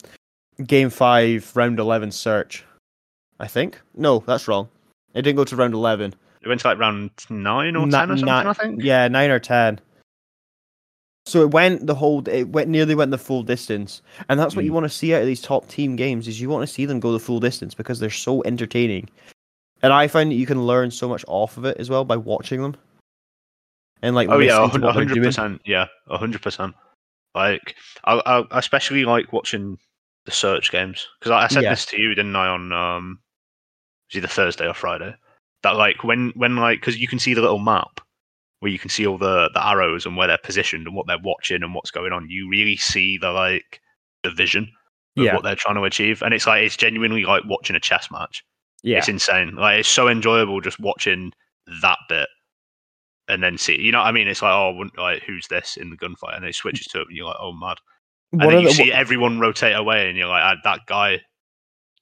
B: game five, round eleven search. I think no, that's wrong. It didn't go to round eleven.
A: It went to like round nine or
B: Na-
A: ten or something,
B: na-
A: I think.
B: Yeah, nine or ten. So it went the whole. It went nearly went the full distance, and that's what you
A: Mm.
B: want to see out of these top team games. Is you want to see them go the full distance because they're so entertaining, and I find that you can learn so much off of it as well by watching them. And like,
A: Oh yeah,
B: listening to what they're
A: hundred percent. Yeah, hundred percent. Like, I I especially like watching the search games because I, I said
B: Yeah.
A: this to you, didn't I? On um, was either Thursday or Friday. That like when when like because you can see the little map where you can see all the the arrows and where they're positioned and what they're watching and what's going on. You really see the like the vision of
B: Yeah,
A: what they're trying to achieve, and it's like it's genuinely like watching a chess match.
B: yeah,
A: It's insane. Like it's so enjoyable just watching that bit and then see. You know what I mean? It's like, oh, like who's this in the gunfight? And it switches to it, and you're like, oh, mad. And then you
B: the-
A: see everyone rotate away, and you're like, ah, that guy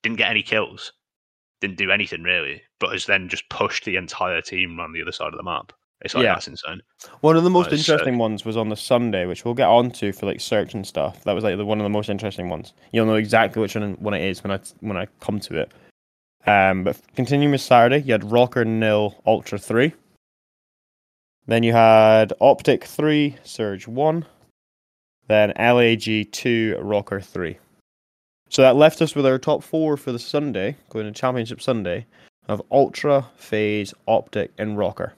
A: didn't get any kills, didn't do anything really, but has then just pushed the entire team around the other side of the map. It's like
B: Yeah.
A: that's insane.
B: One of the most interesting ones was on the Sunday, which we'll get onto for like search and stuff. That was like the, one of the most interesting ones. You'll know exactly which one, one it is when I when I come to it. Um, but continuing with Saturday, you had ROKKR nil, Ultra three. Then you had Optic three, Surge one. Then LAG two, ROKKR three. So that left us with our top four for the Sunday, going to Championship Sunday, of Ultra, FaZe, Optic, and ROKKR.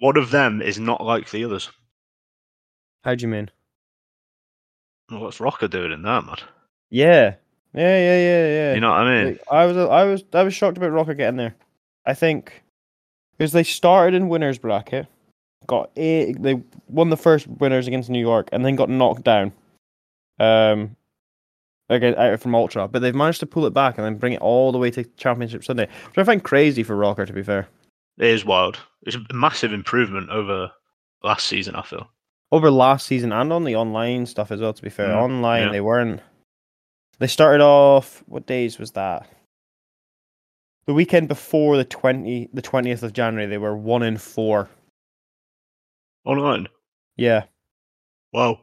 A: One of them is not like the others.
B: How do you mean?
A: What's ROKKR doing in that, man?
B: Yeah, yeah, yeah, yeah, yeah.
A: You know what I mean?
B: I was, I was, I was shocked about ROKKR getting there. I think because they started in winners bracket, got eight, they won the first winners against New York, and then got knocked down. Um, again, out from Ultra, but they've managed to pull it back and then bring it all the way to Championship Sunday, which I find crazy for ROKKR. To be fair,
A: It is wild. It's a massive improvement over last season. I feel.
B: over last season and on the online stuff as well. To be fair,
A: Mm,
B: online
A: yeah.
B: they weren't. They started off. What days was that? The weekend before the twenty, the twentieth of January, they were one in four.
A: Online.
B: Yeah,
A: Wow.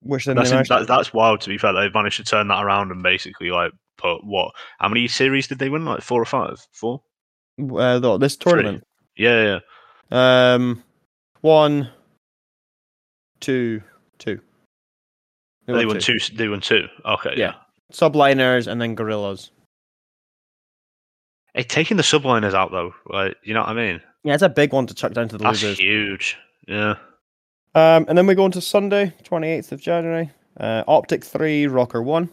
B: which then
A: That's in, that, that's wild. To be fair, they've managed to turn that around and basically like put what? How many series did they win? Like four or five? Four?
B: uh, the- this tournament.
A: Yeah, yeah.
B: Um, one, two, two.
A: They won two. They won two. Okay,
B: Yeah.
A: yeah.
B: Subliners and then Guerrillas.
A: Hey, taking the subliners out though, right? You know what I mean?
B: Yeah, it's a big one to chuck down to the
A: That's
B: losers.
A: huge. Yeah.
B: Um, and then we go into Sunday, 28th of January. Uh, Optic 3, ROKKR 1.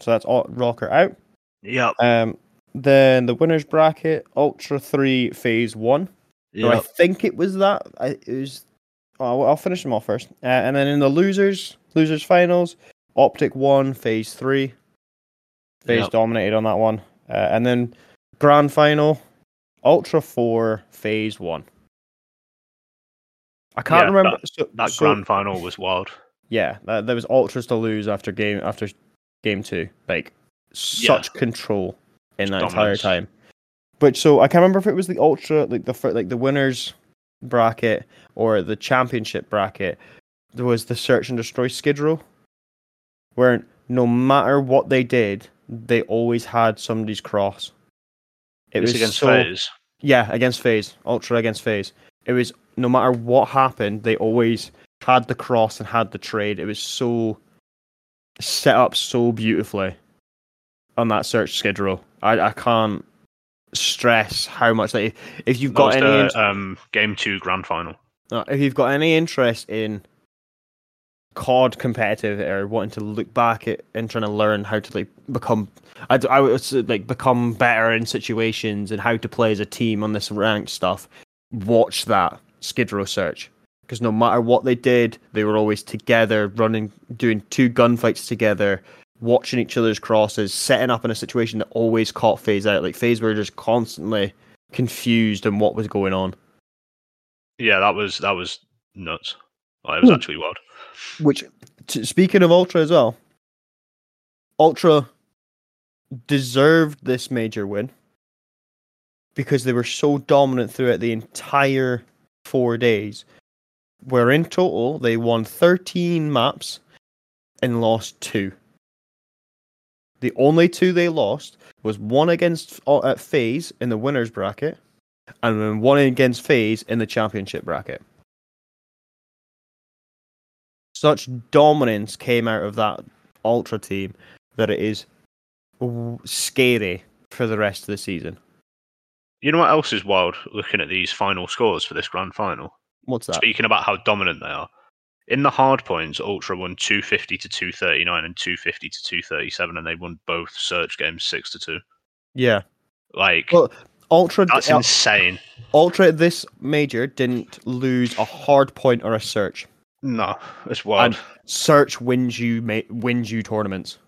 B: So that's all, ROKKR out.
A: Yep.
B: Um, then the winners bracket, Ultra 3, FaZe 1. So I think it was that. I, it was. Oh, I'll finish them off first. Uh, and then in the losers, losers finals, Optic 1, FaZe 3. FaZe
A: Yep.
B: dominated on that one. Uh, and then Grand final, Ultra Four, FaZe One. I can't
A: Yeah,
B: remember so,
A: That
B: so-
A: grand final was wild.
B: Yeah, that, there was ultras to lose after game after game two. Like such control in that entire time. But so I can't remember if it was the ultra like the like the winners bracket or the championship bracket. There was the search and destroy skid row, where no matter what they did, they always had somebody's cross. It
A: It's
B: was
A: against
B: so
A: FaZe.
B: yeah, against FaZe, ultra against FaZe. It was no matter what happened, they always had the cross and had the trade. It was so set up so beautifully on that search schedule. I, I can't stress how much that if you've
A: That
B: got any
A: the um, game two grand final.
B: uh, if you've got any interest in COD competitive or wanting to look back at and trying to learn how to like become, I would say, like become better in situations and how to play as a team on this ranked stuff. Watch that Skid Row search because no matter what they did, they were always together, running, doing two gunfights together, watching each other's crosses, setting up in a situation that always caught FaZe out. Like FaZe were just constantly confused on what was going on.
A: Yeah, that was that was nuts. Like, it was
B: hmm.
A: actually wild.
B: Which, t- speaking of Ultra as well, Ultra deserved this major win because they were so dominant throughout the entire four days. Where in total they won 13 maps and lost two. The only two they lost was one against uh, at FaZe in the winners bracket, and then one against FaZe in the championship bracket. Such dominance came out of that Ultra team that it is scary for the rest of the season.
A: You know what else is wild? Looking at these final scores for this grand final.
B: What's that?
A: Speaking about how dominant they are. In the hard points, Ultra won 250 to 239 and 250 to 237, and they won both search games 6 to 2.
B: Yeah.
A: Like,
B: Well, Ultra
A: that's
B: uh,
A: insane.
B: Ultra this major didn't lose a hard point or a search.
A: No, it's wild.
B: Search wins you ma- wins you tournaments.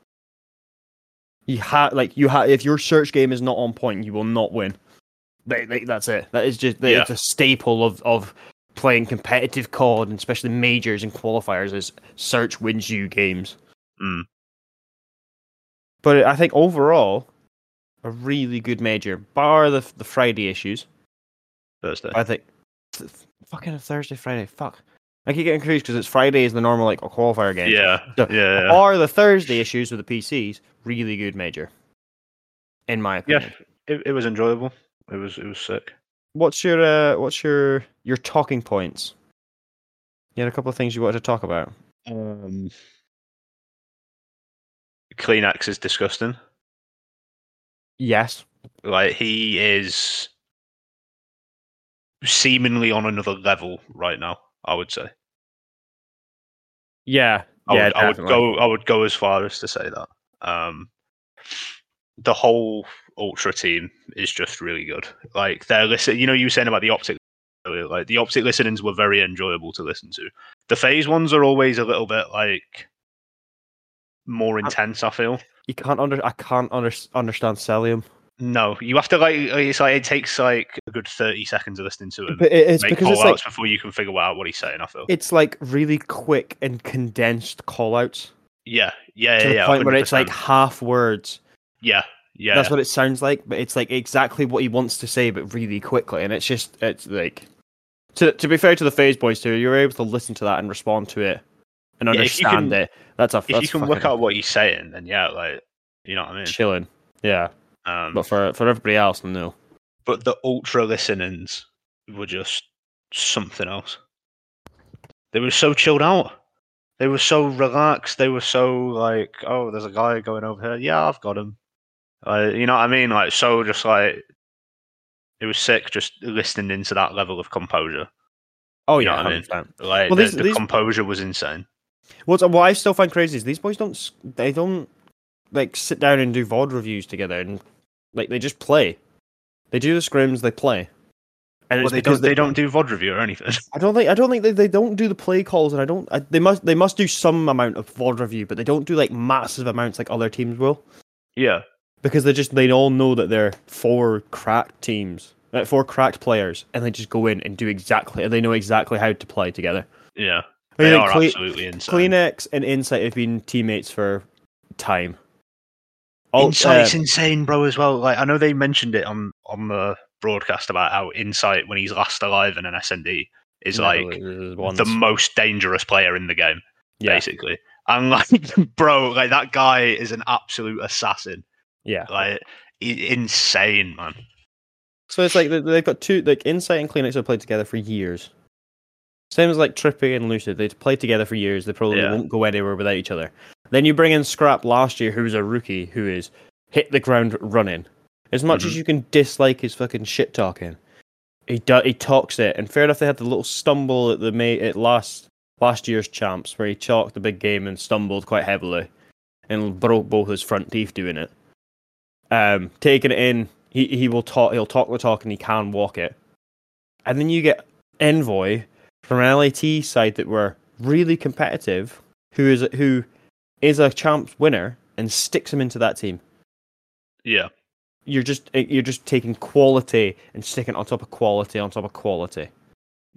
B: You have like you have if your search game is not on point, you will not win. They, they, that's it. That is just
A: Yeah.
B: it's a staple of of playing competitive COD and especially majors and qualifiers. Is search wins you games.
A: Mm.
B: But I think overall, a really good major, bar the the Friday issues.
A: Thursday.
B: I think th- fucking Thursday, Friday. Fuck. I keep getting confused because it's Friday is the normal like a qualifier game.
A: Yeah,
B: So-
A: yeah, yeah.
B: Or the Thursday issues with the PCs. Really good major, in my
A: Yeah.
B: opinion.
A: It, it was enjoyable. It was it was sick.
B: What's your uh, what's your your talking points? You had a couple of things you wanted to talk about.
A: Um, CleanX is disgusting.
B: Yes.
A: Like he is seemingly on another level right now. I would say.
B: Yeah.
A: I
B: yeah.
A: would, I would go. I would go as far as to say that. Um, the whole ultra team is just really good. Like they're listen. You know, you were saying about the optic. Like the optic listenings were very enjoyable to listen to. The FaZe ones are always a little bit like more intense. I feel.
B: You can't under. I can't under, understand Cellium.
A: No, you have to like. It's like it takes like a good thirty seconds of listening to him.
B: But it- it's
A: make
B: because
A: call
B: it's like
A: before you can figure out what he's saying. I feel.
B: it's like really quick and condensed call outs
A: yeah, yeah,
B: to
A: yeah,
B: the
A: yeah.
B: point where it's like half words.
A: yeah, yeah.
B: That's what it sounds like, but it's like exactly what he wants to say, but really quickly. And it's just, it's like, to to be fair to the FaZe Boys too, you're able to listen to that and respond to it and
A: Yeah,
B: understand
A: can-
B: it. That's a
A: if
B: that's
A: you can work out what he's saying, then yeah, like you know what I mean.
B: chilling. Yeah,
A: Um,
B: but for for everybody else, no.
A: but the ultra listenings were just something else. They were so chilled out. They were so relaxed. They were so like, oh, there's a guy going over here. Yeah, I've got him. Uh, you know what I mean? Like, so just like it was sick just listening into that level of composure.
B: Oh
A: You know
B: yeah,
A: what I mean? Like
B: Well,
A: the,
B: these-
A: the
B: these-
A: composure was insane.
B: What's what I still find crazy is these boys don't they don't like sit down and do VOD reviews together and like they just play. They do the scrims, they play. And
A: Well,
B: it's
A: they
B: because
A: don't. They don't do VOD review or anything.
B: I don't think I don't think they, they don't do the play calls, and I don't. I, they must they must do some amount of VOD review, but they don't do like massive amounts like other teams will.
A: yeah,
B: because they just they all know that they're four cracked teams, uh, four cracked players, and they just go in and do exactly. They know exactly how to play together.
A: Yeah,
B: I
A: they are
B: Cle-
A: absolutely insane.
B: CleanX and Insight have been teammates for time. All-
A: Insight's
B: uh,
A: insane, bro. As well, like I know they mentioned it on on the broadcast about how Insight, when he's last alive in an SND, is like
B: once.
A: the most dangerous player in the game,
B: yeah,
A: basically. And like, bro, like that guy is an absolute assassin.
B: yeah.
A: Like, i- insane, man.
B: So it's like they- they've got two like Insight and CleanX have played together for years. Same as like Trippy and Lucid, they've played together for years. They probably
A: Yeah.
B: won't go anywhere without each other. Then you bring in Scrap last year, who's a rookie who is hit the ground running. As much as
A: Mhm.
B: you can dislike his fucking shit talking, he do, he talks it. And fair enough, they had the little stumble at the May at last last year's champs where he chalked the big game and stumbled quite heavily, and broke both his front teeth doing it. Um, taking it in, he he will talk. He'll talk the talk and he can walk it. And then you get Envoy from an LAT side that were really competitive, who is who is a champs winner and sticks him into that team.
A: Yeah,
B: You're just eh, you're just taking quality and sticking it on top of quality on top of quality.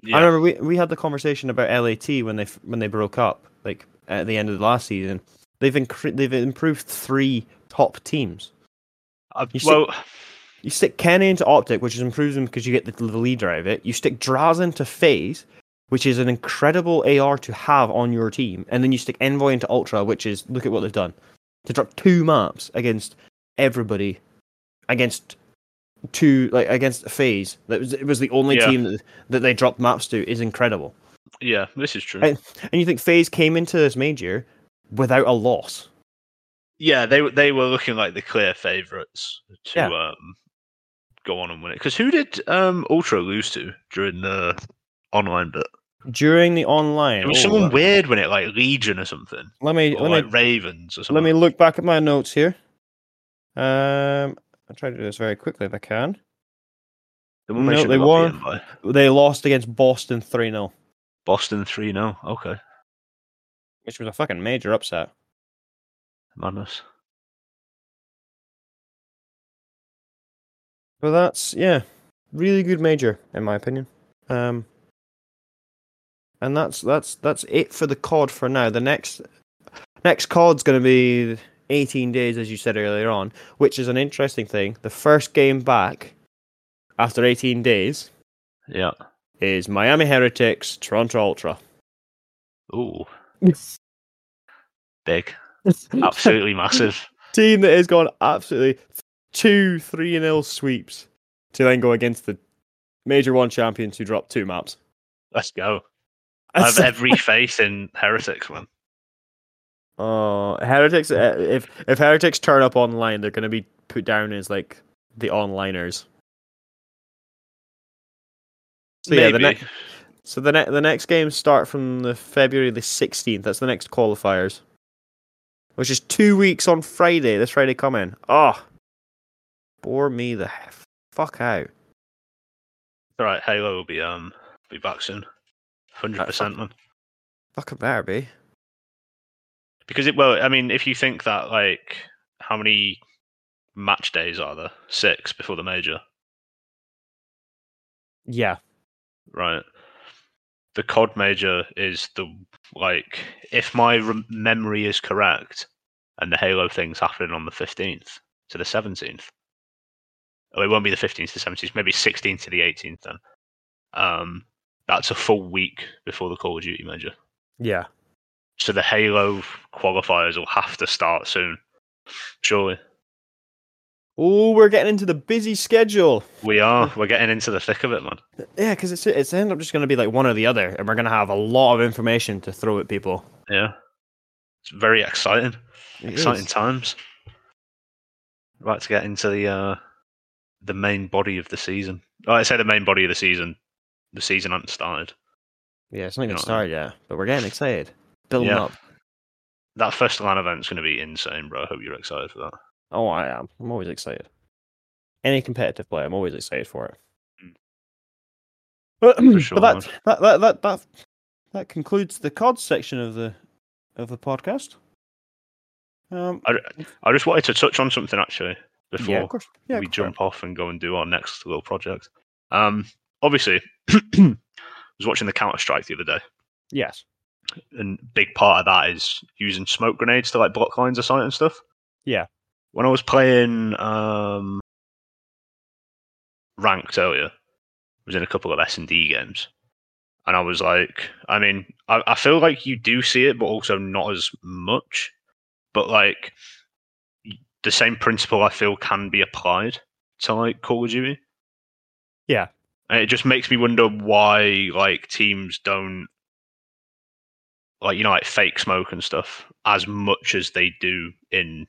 A: yeah,
B: I remember we we had the conversation about LAT when they when they broke up, like at the end of the last season. They've incre- they've improved three top teams.
A: I've-
B: you see-
A: well,
B: You stick Kenny into Optic, which improves him because you get the, the leader out of it. You stick Draz into FaZe, which is an incredible AR to have on your team, and then you stick Envoy into Ultra, which is look at what they've done to drop two maps against everybody, against two like against FaZe. That was it was the only
A: Yeah.
B: team that, that they dropped maps to is incredible.
A: yeah, this is true.
B: And- And you think FaZe came into this major without a loss?
A: yeah, they were- they were looking like the clear favourites to
B: Yeah.
A: um, go on and win it. Because who did um, Ultra lose to during the online bit?
B: During the online,
A: It was
B: oh,
A: someone weird when it like Legion or something,
B: Let me
A: or
B: let
A: like
B: me
A: Ravens or something.
B: Let me look back at my notes here. Um, I'll try to do this very quickly if I can.
A: They won-
B: no, they won. They lost against Boston 3 0,
A: Boston three 0 Okay,
B: which was a fucking major upset.
A: madness.
B: But that's, yeah, really good major, in my opinion. Um, and that's that's that's it for the COD for now. The next next COD's going to be 18 days, as you said earlier on, which is an interesting thing. The first game back after 18 days
A: Yeah.
B: is Miami Heretics, Toronto Ultra.
A: Ooh, big, absolutely massive.
B: team that has gone absolutely two, three nil sweeps to then go against the major one champions who dropped two maps.
A: Let's go. I have every faith in Heretics, man.
B: Oh, heretics! uh, If if heretics turn up online, they're going to be put down as like the onliners. So yeah, the next so the ne- the next games start from the February the sixteenth. That's the next qualifiers, which is two weeks on Friday. This Friday coming. Oh, bore me the f- fuck out.
A: All right, Halo will be um be back soon, hundred percent, man.
B: Fucking better be.
A: Because it well, I mean, if you think that like how many match days are there? Six before the major,
B: Yeah.
A: right? The COD major is the like if my memory is correct, and the Halo thing's happening on the fifteenth to the seventeenth. Oh, it won't be the fifteenth to the seventeenth. Maybe sixteenth to the eighteenth then. Um, that's a full week before the Call of Duty major.
B: Yeah.
A: So the Halo qualifiers will have to start soon. Surely.
B: Oh, we're getting into the busy schedule.
A: We are. We're getting into the thick of it, man.
B: Yeah, because it's it's end up just going to be like one or the other, and we're going to have a lot of information to throw at people.
A: Yeah. It's very exciting.
B: It
A: exciting
B: is.
A: times. Right to get into the uh the main body of the season. Oh, I say the main body of the season. The season hasn't started.
B: Yeah, it's not even
A: know what I
B: started yet, but we're getting excited. Building
A: Yeah.
B: up.
A: That first LAN event's going to be insane, bro. I hope you're excited for that.
B: Oh, I am. I'm always excited. Any competitive play, I'm always excited for it.
A: Mm.
B: But,
A: For sure,
B: but that, that that that that that concludes the COD section of the of the podcast. Um,
A: I I just wanted to touch on something actually. before
B: yeah, of course. Yeah,
A: we
B: go for it.
A: jump off and go and do our next little project. Um, obviously, I was watching the Counter Strike the other day,
B: Yes.
A: and big part of that is using smoke grenades to like block lines of sight and stuff.
B: Yeah.
A: When I was playing um, ranked earlier, I was in a couple of S and D games, and I was like, I mean, I, I feel like you do see it, but also not as much. But like the same principle, I feel can be applied to like Call of Duty.
B: Yeah.
A: And it just makes me wonder why like teams don't like you know like fake smoke and stuff as much as they do in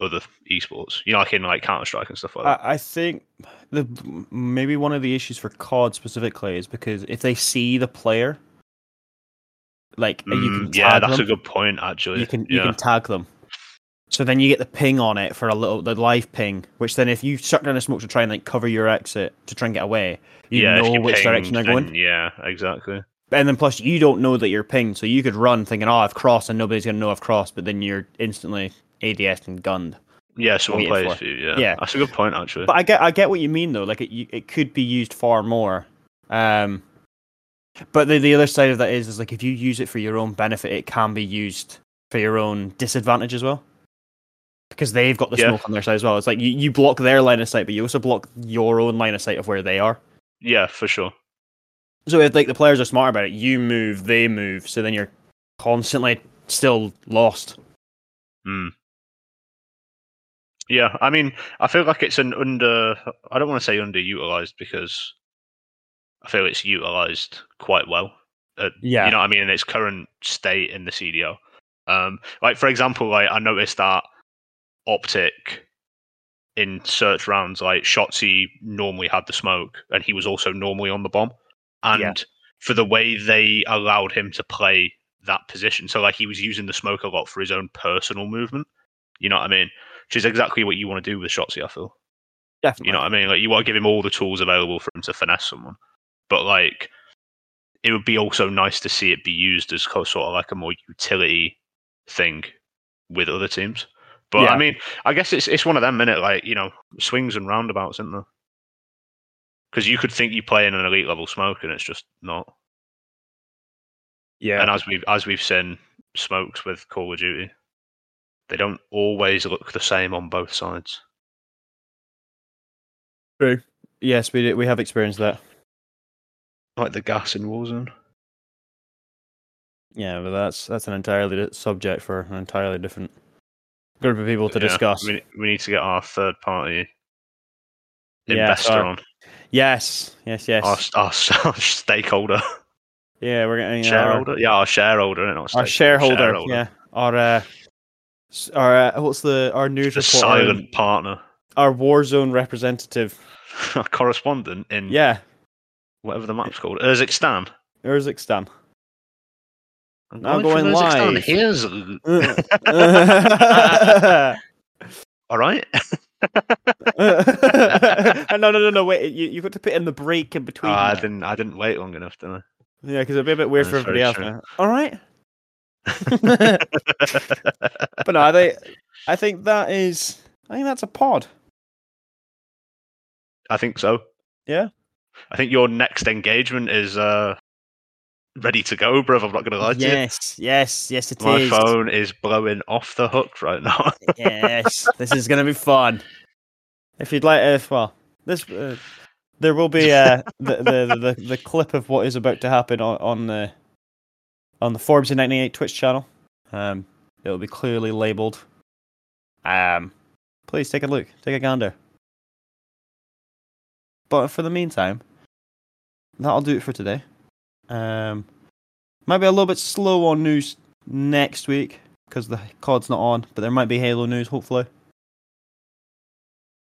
A: other esports. You know, like in like Counter Strike and stuff like that.
B: I, think the maybe one of the issues for COD specifically is because if they see the player, like you can
A: Mm, yeah, that's
B: them,
A: a good point. Actually,
B: you can you
A: yeah.
B: can tag them. So then you get the ping on it for a little the live ping, which then if you suck down a smoke to try and like cover your exit to try and get away, you
A: yeah,
B: know
A: you
B: which
A: ping,
B: direction they're going.
A: Yeah, exactly.
B: And then plus you don't know that you're pinged, so you could run thinking, "Oh, I've crossed," and nobody's gonna know I've crossed, but then you're instantly ADS and gunned.
A: Yeah, someone plays you. Yeah.
B: Yeah.
A: that's a good point. Actually,
B: But I get I get what you mean though. Like it you- it could be used far more. Um, but the the other side of that is is like if you use it for your own benefit, it can be used for your own disadvantage as well. Because they've got the
A: Yeah.
B: smoke on their side as well. It's like you, you block their line of sight, but you also block your own line of sight of where they are.
A: yeah, for sure.
B: So if like the players are smart about it, you move, they move, so then you're constantly still lost.
A: Mm. Yeah, I mean, I feel like it's an under. I don't want to say underutilized because I feel it's utilized quite well. At,
B: Yeah.
A: you know what I mean. In its current state in the CDO, um, like for example, like I noticed that optic in search rounds, like Shotzzy normally had the smoke, and he was also normally on the bomb, and
B: Yeah.
A: for the way they allowed him to play that position, so like he was using the smoke a lot for his own personal movement. You know what I mean? Which is exactly what you want to do with Shotzzy, I feel.
B: Definitely.
A: You know what I mean? Like you want to give him all the tools available for him to finesse someone. But like it would be also nice to see it be used as sort of like a more utility thing with other teams. But
B: Yeah.
A: I mean, I guess it's it's one of them minute like, you know, swings and roundabouts, isn't there? Because you could think you play in an elite level smoke and it's just not.
B: yeah.
A: And as we've as we've seen smokes with Call of Duty, they don't always look the same on both sides.
B: True. Yes, we do, we have experienced that.
A: Like the gas in Warzone.
B: Yeah, but that's that's an entirely di- subject for an entirely different group of people to
A: Yeah,
B: discuss.
A: We, we need to get our third party
B: Yeah,
A: investor
B: so-
A: on,
B: Yes, yes, yes.
A: our, our, our stakeholder,
B: yeah, we're getting
A: shareholder. yeah, our shareholder, not
B: Our, our
A: stakeholder,
B: shareholder, Yeah, our uh, our uh, what's the our news
A: the
B: reporter?
A: silent partner,
B: Our war zone representative.
A: our correspondent in
B: Yeah,
A: whatever the map's called, Urzikstan.
B: Urzikstan.
A: I'm
B: Now
A: going
B: going
A: from Urzikstan.
B: live.
A: Here's
B: no,
A: all right.
B: no, no, no. Wait, you you've got to put in the break in between.
A: Ah, I didn't. I didn't wait long enough, did I?
B: Yeah, because it'd be a bit weird
A: That's
B: for everybody else. All right. But no, I think I think that is I think that's a pod.
A: I think so.
B: Yeah.
A: I think your next engagement is uh ready to go, bruv. I'm not gonna lie to you.
B: yes, yes, yes, it is.
A: My phone is blowing off the hook right now.
B: yes, this is gonna be fun. If you'd like, if well, this uh, there will be uh, the, the the the clip of what is about to happen on, on the on the Forbes in '98 Twitch channel. Um, it will be clearly labeled. Um, please take a look, take a gander. But for the meantime, that'll do it for today. Um, might be a little bit slow on news next week because the COD's not on, but there might be Halo news hopefully.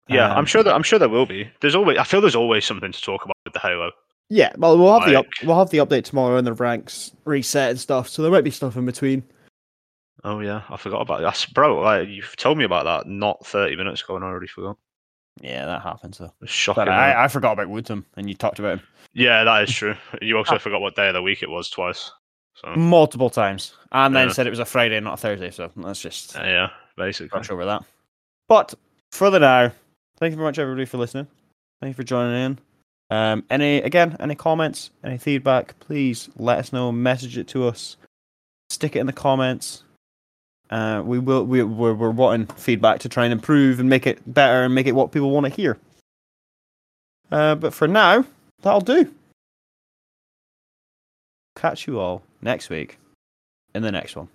A: yeah,
B: Um,
A: I'm sure that I'm sure there will be. There's always. I feel there's always something to talk about with the Halo.
B: Yeah, well, we'll have the up, we'll have the update tomorrow and the ranks reset and stuff. So there might be stuff in between.
A: Oh yeah, I forgot about that, bro. Like, you've told me about that not 30 minutes ago, and I already forgot.
B: Yeah, that happens. So.
A: It's shocking.
B: I, I forgot about Woodham, and you talked about him
A: Yeah, that is true. You also
B: Ah.
A: forgot what day of the week it was twice. So
B: multiple times, and then
A: Yeah.
B: said it was a Friday, not a Thursday. So let's just
A: uh, yeah, basically.
B: brush over that. But for for the now, thank you very much, everybody, for listening. Thank you for joining in. Um, any again, any comments, any feedback, please let us know. Message it to us. Stick it in the comments. Uh, we will. We, we're, we're wanting feedback to try and improve and make it better and make it what people want to hear. Uh, but for now, that'll do. Catch you all next week in the next one.